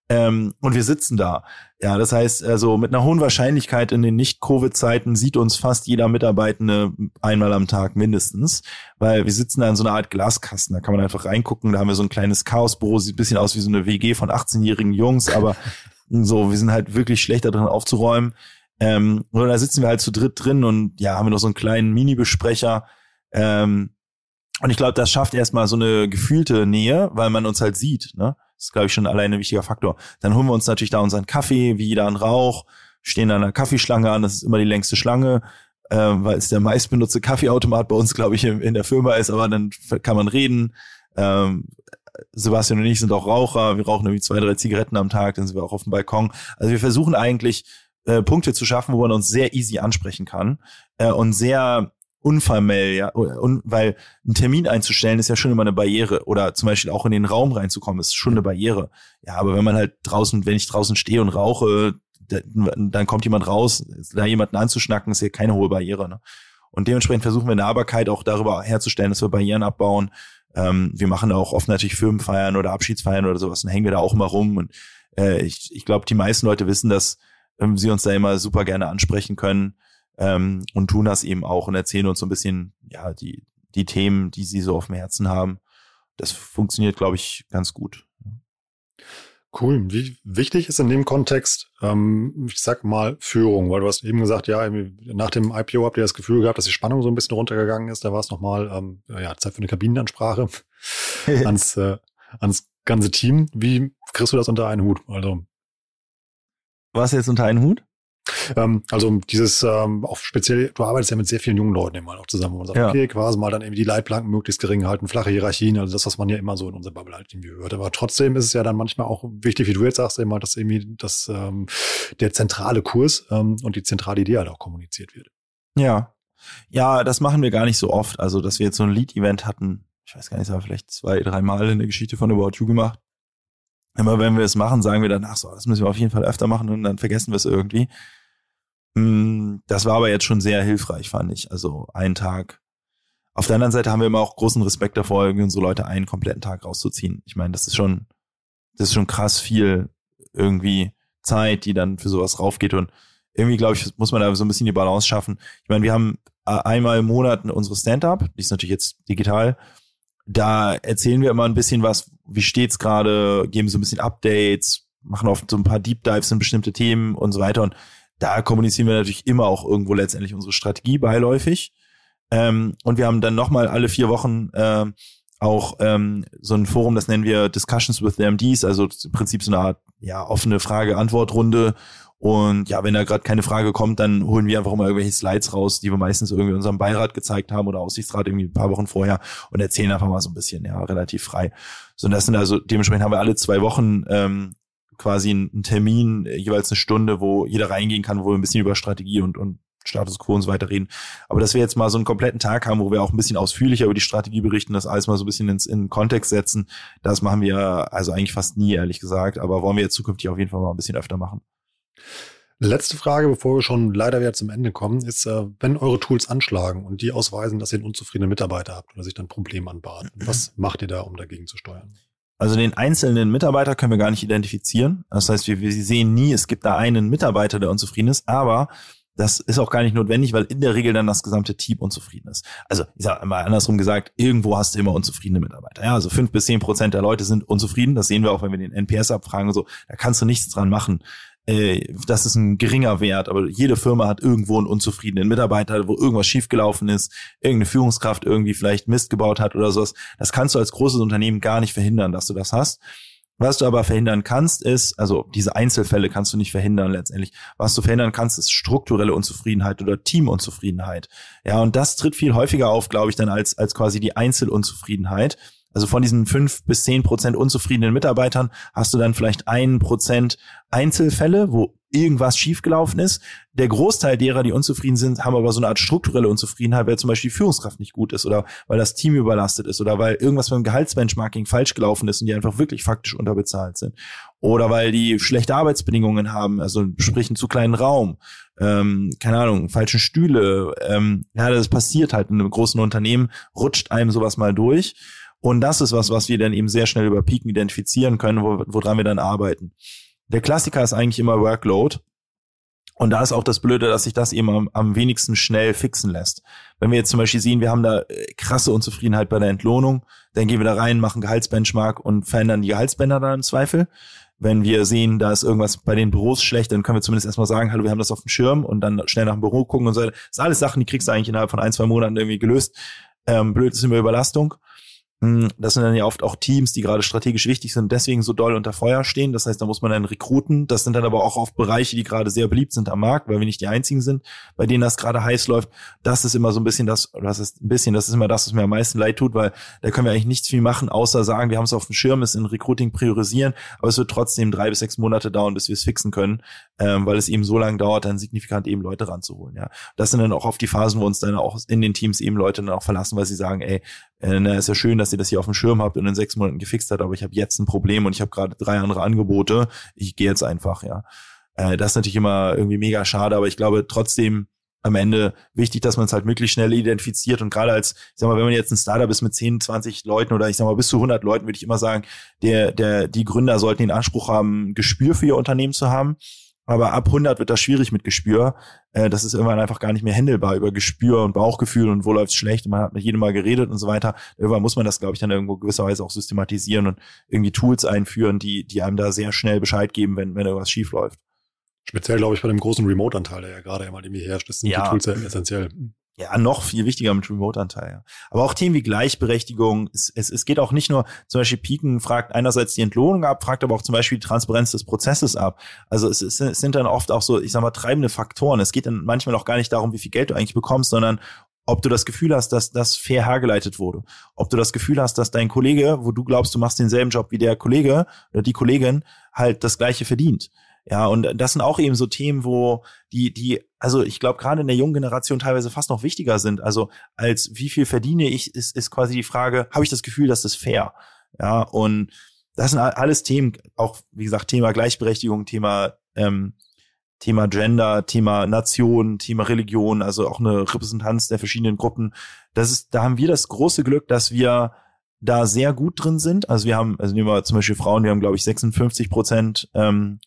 Ähm, und wir sitzen da. Ja, das heißt, also mit einer hohen Wahrscheinlichkeit in den Nicht-Covid-Zeiten sieht uns fast jeder Mitarbeitende einmal am Tag mindestens, weil wir sitzen da in so einer Art Glaskasten. Da kann man einfach reingucken. Da haben wir so ein kleines Chaosbüro, sieht ein bisschen aus wie so eine WG von 18-jährigen Jungs, aber so, wir sind halt wirklich schlechter drin aufzuräumen. Ähm, und da sitzen wir halt zu dritt drin und ja, haben wir noch so einen kleinen Mini-Besprecher. Ähm, und ich glaube, das schafft erstmal so eine gefühlte Nähe, weil man uns halt sieht. Ne? Das ist, glaube ich, schon alleine ein wichtiger Faktor. Dann holen wir uns natürlich da unseren Kaffee, wie jeder einen Rauch, stehen an einer Kaffeeschlange an, das ist immer die längste Schlange, äh, weil es der meistbenutzte Kaffeeautomat bei uns, glaube ich, in, in der Firma ist, aber dann kann man reden. Ähm, Sebastian und ich sind auch Raucher, wir rauchen irgendwie zwei, drei Zigaretten am Tag, dann sind wir auch auf dem Balkon. Also wir versuchen eigentlich äh, Punkte zu schaffen, wo man uns sehr easy ansprechen kann äh, und sehr unformell, ja, und weil ein Termin einzustellen ist ja schon immer eine Barriere oder zum Beispiel auch in den Raum reinzukommen ist schon eine Barriere. Ja, aber wenn man halt draußen, wenn ich draußen stehe und rauche, da- dann kommt jemand raus, da jemanden anzuschnacken, ist ja keine hohe Barriere. Ne? Und dementsprechend versuchen wir Nahbarkeit auch darüber herzustellen, dass wir Barrieren abbauen. Ähm, wir machen auch oft natürlich Firmenfeiern oder Abschiedsfeiern oder sowas, dann hängen wir da auch immer rum. Und äh, ich, ich glaube, die meisten Leute wissen, dass ähm, sie uns da immer super gerne ansprechen können ähm, und tun das eben auch und erzählen uns so ein bisschen, ja, die, die Themen, die sie so auf dem Herzen haben. Das funktioniert, glaube ich, ganz gut. Cool. Wie wichtig ist in dem Kontext, ähm, ich sag mal, Führung? Weil du hast eben gesagt, ja, nach dem IPO habt ihr das Gefühl gehabt, dass die Spannung so ein bisschen runtergegangen ist. Da war es nochmal, ähm, ja, Zeit für eine Kabinenansprache ans, äh, ans ganze Team. Wie kriegst du das unter einen Hut? Also, Was jetzt unter einen Hut? Ähm, also dieses ähm, auch speziell, du arbeitest ja mit sehr vielen jungen Leuten immer auch zusammen, wo man sagt, Ja. okay, quasi mal dann irgendwie die Leitplanken möglichst gering halten, flache Hierarchien, also das, was man ja immer so in unserer Bubble halt irgendwie hört. Aber trotzdem ist es ja dann manchmal auch wichtig, wie du jetzt sagst, immer, dass irgendwie das ähm, der zentrale Kurs ähm, und die zentrale Idee halt auch kommuniziert wird. Ja. Ja, das machen wir gar nicht so oft. Also, dass wir jetzt so ein Lead-Event hatten, ich weiß gar nicht, wir vielleicht zwei, drei Mal in der Geschichte von About You gemacht. Immer wenn wir es machen, sagen wir dann, ach so, das müssen wir auf jeden Fall öfter machen und dann vergessen wir es irgendwie. Mm, Das war aber jetzt schon sehr hilfreich, fand ich. Also einen Tag. Auf der anderen Seite haben wir immer auch großen Respekt davor, irgendwie unsere Leute einen kompletten Tag rauszuziehen. Ich meine, das ist schon, das ist schon krass viel irgendwie Zeit, die dann für sowas raufgeht und irgendwie, glaube ich, muss man da so ein bisschen die Balance schaffen. Ich meine, wir haben äh, einmal im Monat unsere Stand-up, die ist natürlich jetzt digital. Da erzählen wir immer ein bisschen was, wie steht's gerade, geben so ein bisschen Updates, machen oft so ein paar Deep Dives in bestimmte Themen und so weiter. Und da kommunizieren wir natürlich immer auch irgendwo letztendlich unsere Strategie beiläufig. Ähm, und wir haben dann nochmal alle vier Wochen ähm, auch ähm, so ein Forum, das nennen wir Discussions with the MDs, also im Prinzip so eine Art ja, offene Frage-Antwort-Runde. Und ja, wenn da gerade keine Frage kommt, dann holen wir einfach mal irgendwelche Slides raus, die wir meistens irgendwie unserem Beirat gezeigt haben oder Aussichtsrat irgendwie ein paar Wochen vorher und erzählen einfach mal so ein bisschen, ja, relativ frei. So, und das sind also, dementsprechend haben wir alle zwei Wochen ähm, quasi einen Termin, äh, jeweils eine Stunde, wo jeder reingehen kann, wo wir ein bisschen über Strategie und, und Status Quo und so weiter reden. Aber dass wir jetzt mal so einen kompletten Tag haben, wo wir auch ein bisschen ausführlicher über die Strategie berichten, das alles mal so ein bisschen ins, in Kontext setzen, das machen wir also eigentlich fast nie, ehrlich gesagt. Aber wollen wir jetzt zukünftig auf jeden Fall mal ein bisschen öfter machen. Letzte Frage, bevor wir schon leider wieder zum Ende kommen, ist, äh, wenn eure Tools anschlagen und die ausweisen, dass ihr einen unzufriedenen Mitarbeiter habt oder sich dann Probleme anbahnen, was macht ihr da, um dagegen zu steuern? Also den einzelnen Mitarbeiter können wir gar nicht identifizieren. Das heißt, wir, wir sehen nie, es gibt da einen Mitarbeiter, der unzufrieden ist, aber das ist auch gar nicht notwendig, weil in der Regel dann das gesamte Team unzufrieden ist. Also ich sage mal andersrum gesagt, irgendwo hast du immer unzufriedene Mitarbeiter. Ja, also fünf bis zehn Prozent der Leute sind unzufrieden. Das sehen wir auch, wenn wir den NPS abfragen und so. Da kannst du nichts dran machen. Äh, Das ist ein geringer Wert, aber jede Firma hat irgendwo einen unzufriedenen Mitarbeiter, wo irgendwas schiefgelaufen ist, irgendeine Führungskraft irgendwie vielleicht Mist gebaut hat oder sowas. Das kannst du als großes Unternehmen gar nicht verhindern, dass du das hast. Was du aber verhindern kannst, ist, also diese Einzelfälle kannst du nicht verhindern letztendlich. Was du verhindern kannst, ist strukturelle Unzufriedenheit oder Teamunzufriedenheit. Ja, und das tritt viel häufiger auf, glaube ich, dann als, als quasi die Einzelunzufriedenheit. Also von diesen fünf bis zehn Prozent unzufriedenen Mitarbeitern hast du dann vielleicht ein Prozent Einzelfälle, wo irgendwas schiefgelaufen ist. Der Großteil derer, die unzufrieden sind, haben aber so eine Art strukturelle Unzufriedenheit, weil zum Beispiel die Führungskraft nicht gut ist oder weil das Team überlastet ist oder weil irgendwas beim Gehaltsbenchmarking falsch gelaufen ist und die einfach wirklich faktisch unterbezahlt sind. Oder weil die schlechte Arbeitsbedingungen haben, also sprich einen zu kleinen Raum, ähm, keine Ahnung, falschen Stühle. Ähm, ja, das passiert halt in einem großen Unternehmen, rutscht einem sowas mal durch. Und das ist was, was wir dann eben sehr schnell über Peaken identifizieren können, wo, woran wir dann arbeiten. Der Klassiker ist eigentlich immer Workload. Und da ist auch das Blöde, dass sich das eben am, am, wenigsten schnell fixen lässt. Wenn wir jetzt zum Beispiel sehen, wir haben da äh, krasse Unzufriedenheit bei der Entlohnung, dann gehen wir da rein, machen Gehaltsbenchmark und verändern die Gehaltsbänder dann im Zweifel. Wenn wir sehen, da ist irgendwas bei den Büros schlecht, dann können wir zumindest erstmal sagen, hallo, wir haben das auf dem Schirm und dann schnell nach dem Büro gucken und so. Das sind alles Sachen, die kriegst du eigentlich innerhalb von ein, zwei Monaten irgendwie gelöst. Ähm, blöd ist immer Überlastung. Hm, das sind dann ja oft auch Teams, die gerade strategisch wichtig sind, deswegen so doll unter Feuer stehen. Das heißt, da muss man dann rekruten. Das sind dann aber auch oft Bereiche, die gerade sehr beliebt sind am Markt, weil wir nicht die einzigen sind, bei denen das gerade heiß läuft. Das ist immer so ein bisschen das, das ist ein bisschen, das ist immer das, was mir am meisten leid tut, weil da können wir eigentlich nichts viel machen, außer sagen, wir haben es auf dem Schirm, es in Recruiting priorisieren, aber es wird trotzdem drei bis sechs Monate dauern, bis wir es fixen können, ähm, weil es eben so lange dauert, dann signifikant eben Leute ranzuholen. Ja, das sind dann auch oft die Phasen, wo uns dann auch in den Teams eben Leute dann auch verlassen, weil sie sagen, ey, äh, na, ist ja schön, dass ihr das hier auf dem Schirm habt und in sechs Monaten gefixt hat, aber ich habe jetzt ein Problem und ich habe gerade drei andere Angebote. Ich gehe jetzt einfach, ja. Äh, das ist natürlich immer irgendwie mega schade, aber ich glaube trotzdem am Ende wichtig, dass man es halt möglichst schnell identifiziert und gerade als, ich sag mal, wenn man jetzt ein Startup ist mit 10, 20 Leuten oder ich sag mal bis zu 100 Leuten, würde ich immer sagen, der, der, die Gründer sollten den Anspruch haben, Gespür für ihr Unternehmen zu haben aber ab 100 wird das schwierig mit Gespür. Äh, das ist irgendwann einfach gar nicht mehr händelbar über Gespür und Bauchgefühl und wo läuft's schlecht. Und man hat mit jedem Mal geredet und so weiter. Irgendwann muss man das, glaube ich, dann irgendwo gewisserweise auch systematisieren und irgendwie Tools einführen, die, die einem da sehr schnell Bescheid geben, wenn, wenn irgendwas schief läuft. Speziell, glaube ich, bei dem großen Remote-Anteil, der ja gerade immer irgendwie herrscht, das sind ja. die Tools ja essentiell. Ja, noch viel wichtiger mit Remote-Anteil. Ja. Aber auch Themen wie Gleichberechtigung. Es, es, es geht auch nicht nur, zum Beispiel Piken fragt einerseits die Entlohnung ab, fragt aber auch zum Beispiel die Transparenz des Prozesses ab. Also es, es, sind dann oft auch so, ich sag mal, treibende Faktoren. Es geht dann manchmal auch gar nicht darum, wie viel Geld du eigentlich bekommst, sondern ob du das Gefühl hast, dass das fair hergeleitet wurde. Ob du das Gefühl hast, dass dein Kollege, wo du glaubst, du machst denselben Job wie der Kollege oder die Kollegin, halt das gleiche verdient. Ja, und das sind auch eben so Themen, wo die, die, also ich glaube, gerade in der jungen Generation teilweise fast noch wichtiger sind. Also als wie viel verdiene ich, ist, ist quasi die Frage, habe ich das Gefühl, dass das fair? Ja, und das sind alles Themen, auch wie gesagt, Thema Gleichberechtigung, Thema ähm, Thema Gender, Thema Nation, Thema Religion, also auch eine Repräsentanz der verschiedenen Gruppen. Das ist, da haben wir das große Glück, dass wir da sehr gut drin sind. Also wir haben, also nehmen wir zum Beispiel Frauen, wir haben glaube ich 56 Prozent ähm,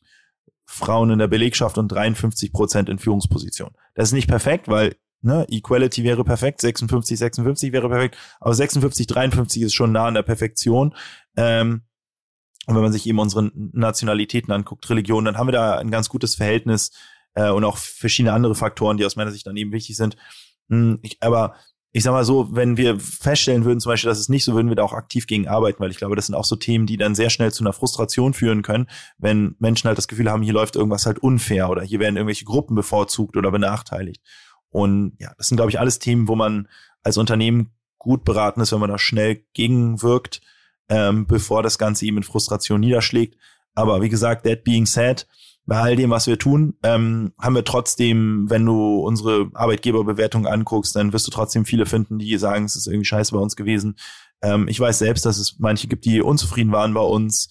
Frauen in der Belegschaft und 53 Prozent in Führungspositionen. Das ist nicht perfekt, weil ne, Equality wäre perfekt, 56, 56 wäre perfekt, aber 56, 53 ist schon nah an der Perfektion. Ähm, und wenn man sich eben unsere Nationalitäten anguckt, Religion, dann haben wir da ein ganz gutes Verhältnis äh, und auch verschiedene andere Faktoren, die aus meiner Sicht dann eben wichtig sind. Hm, ich, aber ich sag mal so, wenn wir feststellen würden, zum Beispiel, dass es nicht so, würden wir da auch aktiv gegen arbeiten, weil ich glaube, das sind auch so Themen, die dann sehr schnell zu einer Frustration führen können, wenn Menschen halt das Gefühl haben, hier läuft irgendwas halt unfair oder hier werden irgendwelche Gruppen bevorzugt oder benachteiligt. Und ja, das sind, glaube ich, alles Themen, wo man als Unternehmen gut beraten ist, wenn man da schnell gegenwirkt, ähm, bevor das Ganze eben in Frustration niederschlägt. Aber wie gesagt, that being said, bei all dem, was wir tun, ähm, haben wir trotzdem, wenn du unsere Arbeitgeberbewertung anguckst, dann wirst du trotzdem viele finden, die sagen, es ist irgendwie scheiße bei uns gewesen. Ähm, ich weiß selbst, dass es manche gibt, die unzufrieden waren bei uns.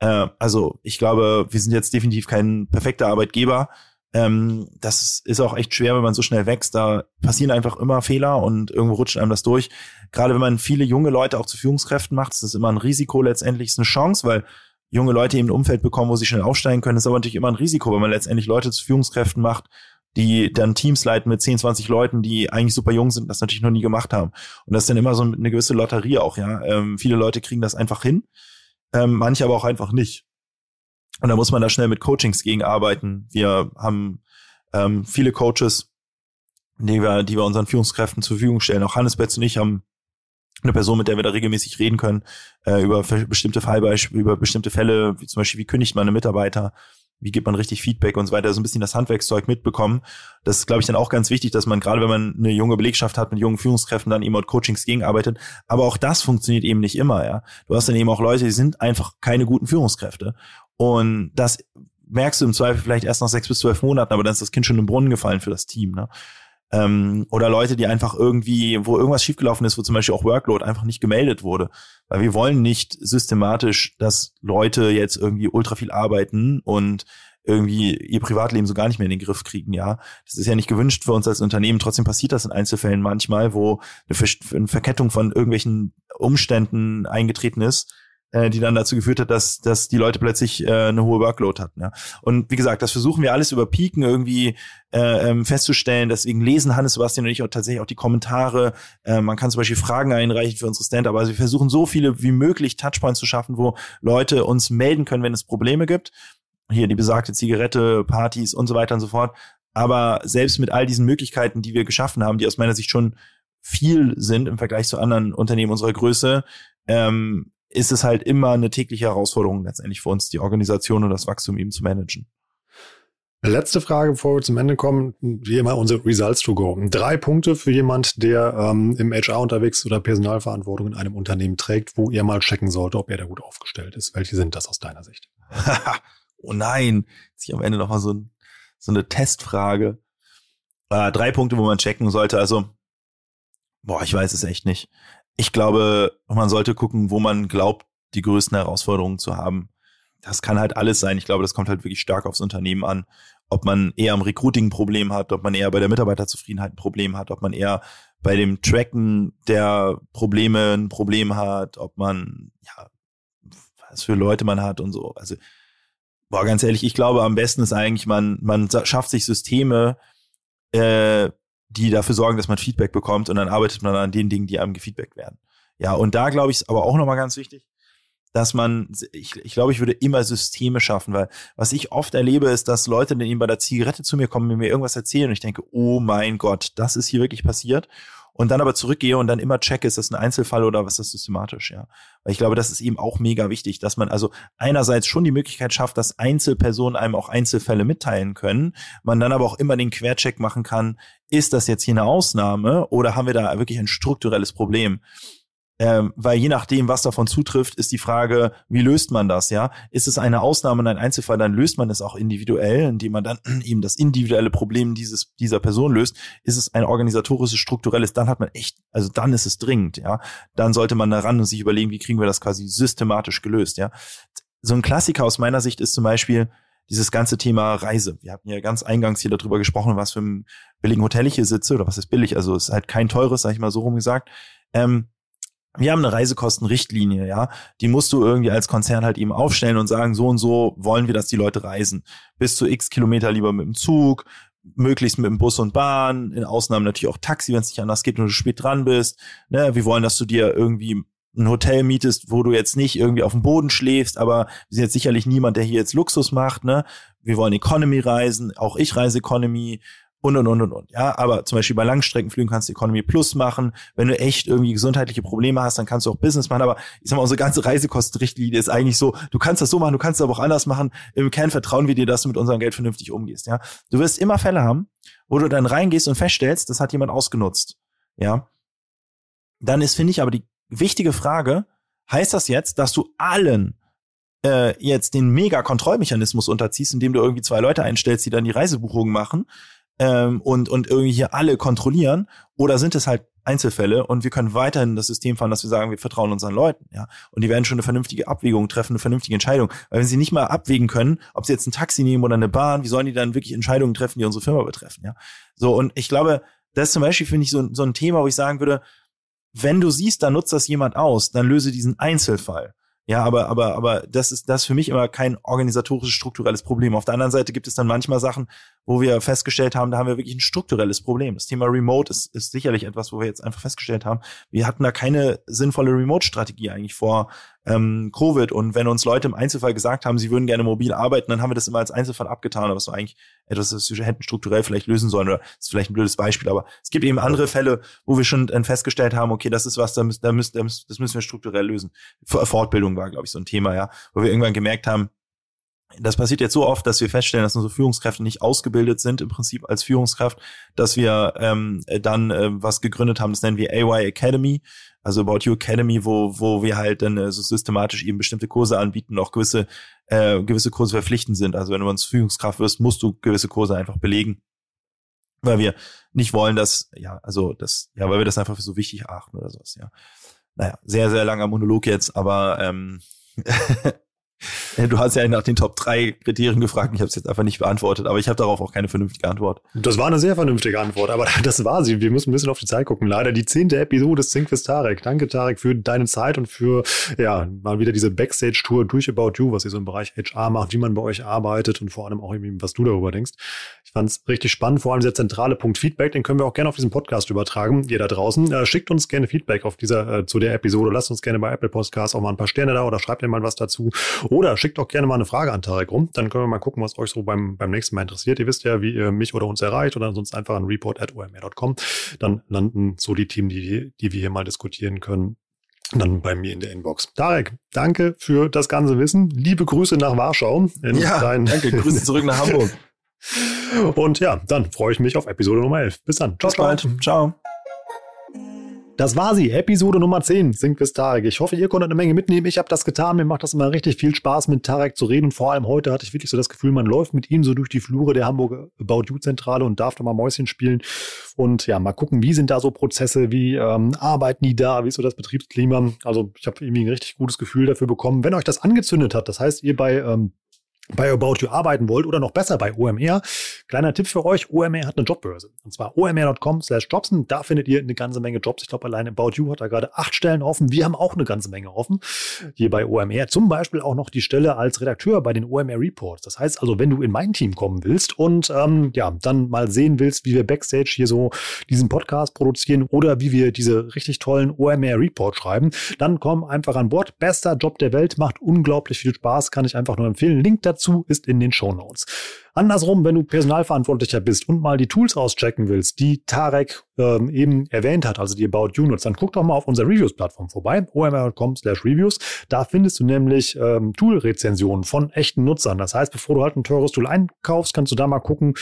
Äh, also ich glaube, wir sind jetzt definitiv kein perfekter Arbeitgeber. Ähm, das ist auch echt schwer, wenn man so schnell wächst. Da passieren einfach immer Fehler und irgendwo rutscht einem das durch. Gerade wenn man viele junge Leute auch zu Führungskräften macht, ist das immer ein Risiko letztendlich, ist eine Chance, weil junge Leute eben ein Umfeld bekommen, wo sie schnell aufsteigen können, ist aber natürlich immer ein Risiko, wenn man letztendlich Leute zu Führungskräften macht, die dann Teams leiten mit 10, 20 Leuten, die eigentlich super jung sind, das natürlich noch nie gemacht haben. Und das ist dann immer so eine gewisse Lotterie auch, ja. Ähm, viele Leute kriegen das einfach hin, ähm, manche aber auch einfach nicht. Und da muss man da schnell mit Coachings gegen arbeiten. Wir haben ähm, viele Coaches, die wir, die wir unseren Führungskräften zur Verfügung stellen. Auch Hannes Betz und ich haben eine Person, mit der wir da regelmäßig reden können, äh, über bestimmte Fallbeispiele, über bestimmte Fälle, wie zum Beispiel, wie kündigt man einen Mitarbeiter, wie gibt man richtig Feedback und so weiter, so ein bisschen das Handwerkszeug mitbekommen. Das ist, glaube ich, dann auch ganz wichtig, dass man gerade, wenn man eine junge Belegschaft hat mit jungen Führungskräften, dann eben auch Coachings gegenarbeitet. Aber auch das funktioniert eben nicht immer, ja. Du hast dann eben auch Leute, die sind einfach keine guten Führungskräfte. Und das merkst du im Zweifel vielleicht erst nach sechs bis zwölf Monaten, aber dann ist das Kind schon im Brunnen gefallen für das Team, ne? Ähm, oder Leute, die einfach irgendwie, wo irgendwas schiefgelaufen ist, wo zum Beispiel auch Workload einfach nicht gemeldet wurde. Weil wir wollen nicht systematisch, dass Leute jetzt irgendwie ultra viel arbeiten und irgendwie ihr Privatleben so gar nicht mehr in den Griff kriegen, ja. Das ist ja nicht gewünscht für uns als Unternehmen. Trotzdem passiert das in Einzelfällen manchmal, wo eine, Ver eine Verkettung von irgendwelchen Umständen eingetreten ist, äh, die dann dazu geführt hat, dass, dass die Leute plötzlich äh, eine hohe Workload hatten. Ja. Und wie gesagt, das versuchen wir alles über Piken irgendwie äh, ähm, festzustellen. Deswegen lesen Hannes, Sebastian und ich auch tatsächlich auch die Kommentare. Äh, man kann zum Beispiel Fragen einreichen für unsere Stand, aber also wir versuchen so viele wie möglich Touchpoints zu schaffen, wo Leute uns melden können, wenn es Probleme gibt. Hier die besagte Zigarette, Partys und so weiter und so fort. Aber selbst mit all diesen Möglichkeiten, die wir geschaffen haben, die aus meiner Sicht schon viel sind im Vergleich zu anderen Unternehmen unserer Größe, ähm, ist es halt immer eine tägliche Herausforderung letztendlich für uns, die Organisation und das Wachstum eben zu managen. Letzte Frage, bevor wir zum Ende kommen, wie immer unsere Results to go. Drei Punkte für jemand, der ähm, im HR unterwegs oder Personalverantwortung in einem Unternehmen trägt, wo ihr mal checken sollte, ob er da gut aufgestellt ist. Welche sind das aus deiner Sicht? oh nein, jetzt hier am Ende nochmal so, ein, so eine Testfrage. Äh, drei Punkte, wo man checken sollte. Also, boah, ich weiß es echt nicht ich glaube, man sollte gucken, wo man glaubt, die größten Herausforderungen zu haben. Das kann halt alles sein. Ich glaube, das kommt halt wirklich stark aufs Unternehmen an. Ob man eher am Recruiting ein Problem hat, ob man eher bei der Mitarbeiterzufriedenheit ein Problem hat, ob man eher bei dem Tracken der Probleme ein Problem hat, ob man, ja, was für Leute man hat und so. Also, boah, ganz ehrlich, ich glaube, am besten ist eigentlich, man, man schafft sich Systeme, äh, die dafür sorgen, dass man Feedback bekommt und dann arbeitet man an den Dingen, die einem gefeedbackt werden. Ja, und da glaube ich, ist aber auch nochmal ganz wichtig, dass man, ich, ich glaube, ich würde immer Systeme schaffen, weil was ich oft erlebe, ist, dass Leute dann eben bei der Zigarette zu mir kommen mir irgendwas erzählen und ich denke, oh mein Gott, das ist hier wirklich passiert und dann aber zurückgehe und dann immer checke, ist das ein Einzelfall oder was ist systematisch, ja. Weil ich glaube, das ist eben auch mega wichtig, dass man also einerseits schon die Möglichkeit schafft, dass Einzelpersonen einem auch Einzelfälle mitteilen können, man dann aber auch immer den Quercheck machen kann, ist das jetzt hier eine Ausnahme oder haben wir da wirklich ein strukturelles Problem? Ähm, weil je nachdem, was davon zutrifft, ist die Frage, wie löst man das, ja? Ist es eine Ausnahme und ein Einzelfall, dann löst man es auch individuell, indem man dann eben das individuelle Problem dieses, dieser Person löst. Ist es ein organisatorisches, strukturelles, dann hat man echt, also dann ist es dringend, ja? Dann sollte man da ran und sich überlegen, wie kriegen wir das quasi systematisch gelöst, ja? So ein Klassiker aus meiner Sicht ist zum Beispiel, dieses ganze Thema Reise. Wir hatten ja ganz eingangs hier darüber gesprochen, was für ein billigen Hotel ich hier sitze oder was ist billig. Also es ist halt kein teures, sag ich mal so rum gesagt. Ähm, wir haben eine Reisekostenrichtlinie, ja. Die musst du irgendwie als Konzern halt eben aufstellen und sagen, so und so wollen wir, dass die Leute reisen. Bis zu x Kilometer lieber mit dem Zug, möglichst mit dem Bus und Bahn, in Ausnahmen natürlich auch Taxi, wenn es nicht anders geht und du spät dran bist. Ne, wir wollen, dass du dir irgendwie ein Hotel mietest, wo du jetzt nicht irgendwie auf dem Boden schläfst, aber wir sind jetzt sicherlich niemand, der hier jetzt Luxus macht, ne? Wir wollen Economy reisen, auch ich reise Economy und und und und und. Ja, aber zum Beispiel bei Langstreckenflügen kannst du Economy Plus machen. Wenn du echt irgendwie gesundheitliche Probleme hast, dann kannst du auch Business machen. Aber ich sag mal, unsere ganze Reisekostenrichtlinie ist eigentlich so, du kannst das so machen, du kannst es aber auch anders machen. Im Kern vertrauen wir dir, dass du mit unserem Geld vernünftig umgehst. Ja, du wirst immer Fälle haben, wo du dann reingehst und feststellst, das hat jemand ausgenutzt. Ja, dann ist finde ich aber die wichtige Frage: Heißt das jetzt, dass du allen äh, jetzt den Mega-Kontrollmechanismus unterziehst, indem du irgendwie zwei Leute einstellst, die dann die Reisebuchungen machen? Ähm, und, und irgendwie hier alle kontrollieren? Oder sind es halt Einzelfälle und wir können weiterhin das System fahren, dass wir sagen, wir vertrauen unseren Leuten, ja. Und die werden schon eine vernünftige Abwägung treffen, eine vernünftige Entscheidung. Weil wenn sie nicht mal abwägen können, ob sie jetzt ein Taxi nehmen oder eine Bahn, wie sollen die dann wirklich Entscheidungen treffen, die unsere Firma betreffen, ja. So, und ich glaube, das ist zum Beispiel, finde ich, so, so ein Thema, wo ich sagen würde, wenn du siehst, da nutzt das jemand aus, dann löse diesen Einzelfall. Ja, aber, aber, aber das ist das ist für mich immer kein organisatorisches, strukturelles Problem. Auf der anderen Seite gibt es dann manchmal Sachen, wo wir festgestellt haben, da haben wir wirklich ein strukturelles Problem. Das Thema Remote ist, ist sicherlich etwas, wo wir jetzt einfach festgestellt haben, wir hatten da keine sinnvolle Remote-Strategie eigentlich vor ähm, Covid. Und wenn uns Leute im Einzelfall gesagt haben, sie würden gerne mobil arbeiten, dann haben wir das immer als Einzelfall abgetan, aber es war eigentlich etwas, das wir hätten strukturell vielleicht lösen sollen oder das ist vielleicht ein blödes Beispiel, aber es gibt eben andere Fälle, wo wir schon dann festgestellt haben, okay, das ist was, da müssen, da müssen, das müssen wir strukturell lösen. Fortbildung war, glaube ich, so ein Thema, ja, wo wir irgendwann gemerkt haben, das passiert jetzt so oft, dass wir feststellen, dass unsere Führungskräfte nicht ausgebildet sind im Prinzip als Führungskraft, dass wir ähm, dann äh, was gegründet haben, das nennen wir AY Academy, also About You Academy, wo wo wir halt dann äh, so systematisch eben bestimmte Kurse anbieten, auch gewisse äh, gewisse Kurse verpflichtend sind. Also wenn du uns Führungskraft wirst, musst du gewisse Kurse einfach belegen, weil wir nicht wollen, dass ja also das ja, weil wir das einfach für so wichtig achten oder sowas. Ja, naja, sehr sehr langer Monolog jetzt, aber ähm, Du hast ja nach den Top 3 Kriterien gefragt. Ich habe es jetzt einfach nicht beantwortet, aber ich habe darauf auch keine vernünftige Antwort. Das war eine sehr vernünftige Antwort, aber das war sie. Wir müssen ein bisschen auf die Zeit gucken. Leider die zehnte Episode des Thinkfist Tarek. Danke, Tarek, für deine Zeit und für ja mal wieder diese Backstage-Tour durch About You, was ihr so im Bereich HR macht, wie man bei euch arbeitet und vor allem auch was du darüber denkst. Ich fand es richtig spannend, vor allem der zentrale Punkt Feedback, den können wir auch gerne auf diesem Podcast übertragen. Ihr da draußen, äh, schickt uns gerne Feedback auf dieser, äh, zu der Episode. Lasst uns gerne bei Apple Podcasts auch mal ein paar Sterne da oder schreibt mir mal was dazu. Oder schickt auch gerne mal eine Frage an Tarek rum. Dann können wir mal gucken, was euch so beim, beim nächsten Mal interessiert. Ihr wisst ja, wie ihr mich oder uns erreicht oder sonst einfach an report.omr.com. Dann landen so die Themen, die, die wir hier mal diskutieren können, dann bei mir in der Inbox. Tarek, danke für das ganze Wissen. Liebe Grüße nach Warschau. ja, danke. Grüße zurück nach Hamburg. Und ja, dann freue ich mich auf Episode Nummer 11. Bis dann. Ciao, Bis bald. Ciao. Das war sie, Episode Nummer 10, Sing bis Tarek. Ich hoffe, ihr konntet eine Menge mitnehmen. Ich habe das getan. Mir macht das immer richtig viel Spaß, mit Tarek zu reden. Und vor allem heute hatte ich wirklich so das Gefühl, man läuft mit ihm so durch die Flure der Hamburger About You Zentrale und darf da mal Mäuschen spielen. Und ja, mal gucken, wie sind da so Prozesse, wie ähm, arbeiten die da, wie ist so das Betriebsklima. Also ich habe irgendwie ein richtig gutes Gefühl dafür bekommen. Wenn euch das angezündet hat, das heißt, ihr bei ähm, bei About You arbeiten wollt oder noch besser bei OMR, kleiner Tipp für euch, OMR hat eine Jobbörse. Und zwar omr.com slash jobsen. Da findet ihr eine ganze Menge Jobs. Ich glaube, allein About You hat da gerade acht Stellen offen. Wir haben auch eine ganze Menge offen hier bei OMR. Zum Beispiel auch noch die Stelle als Redakteur bei den OMR Reports. Das heißt also, wenn du in mein Team kommen willst und ähm, ja, dann mal sehen willst, wie wir Backstage hier so diesen Podcast produzieren oder wie wir diese richtig tollen OMR Reports schreiben, dann komm einfach an Bord. Bester Job der Welt, macht unglaublich viel Spaß, kann ich einfach nur empfehlen. Link dazu dazu ist in den Show Notes. Andersrum, wenn du Personalverantwortlicher bist und mal die Tools auschecken willst, die Tarek ähm, eben erwähnt hat, also die About You nutzt, dann guck doch mal auf unserer Reviews-Plattform vorbei, omr.com slash reviews. Da findest du nämlich ähm, Tool-Rezensionen von echten Nutzern. Das heißt, bevor du halt ein teures Tool einkaufst, kannst du da mal gucken,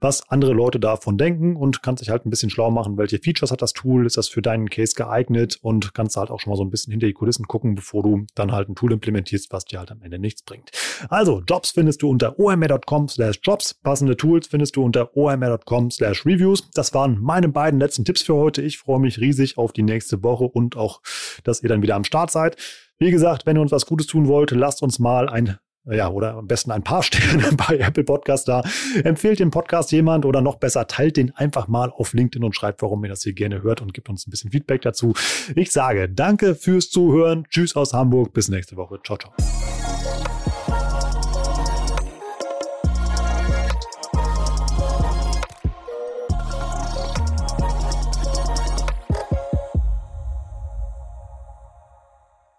was andere Leute davon denken und kannst dich halt ein bisschen schlau machen, welche Features hat das Tool, ist das für deinen Case geeignet und kannst halt auch schon mal so ein bisschen hinter die Kulissen gucken, bevor du dann halt ein Tool implementierst, was dir halt am Ende nichts bringt. Also, Jobs findest du unter omr.com slash jobs. Passende Tools findest du unter omr.com slash reviews. Das waren meine beiden letzten Tipps für heute. Ich freue mich riesig auf die nächste Woche und auch, dass ihr dann wieder am Start seid. Wie gesagt, wenn ihr uns was Gutes tun wollt, lasst uns mal ein ja, oder am besten ein paar Sterne bei Apple Podcast da. Empfehlt den Podcast jemand oder noch besser, teilt den einfach mal auf LinkedIn und schreibt, warum ihr das hier gerne hört und gibt uns ein bisschen Feedback dazu. Ich sage danke fürs Zuhören. Tschüss aus Hamburg. Bis nächste Woche. Ciao, ciao.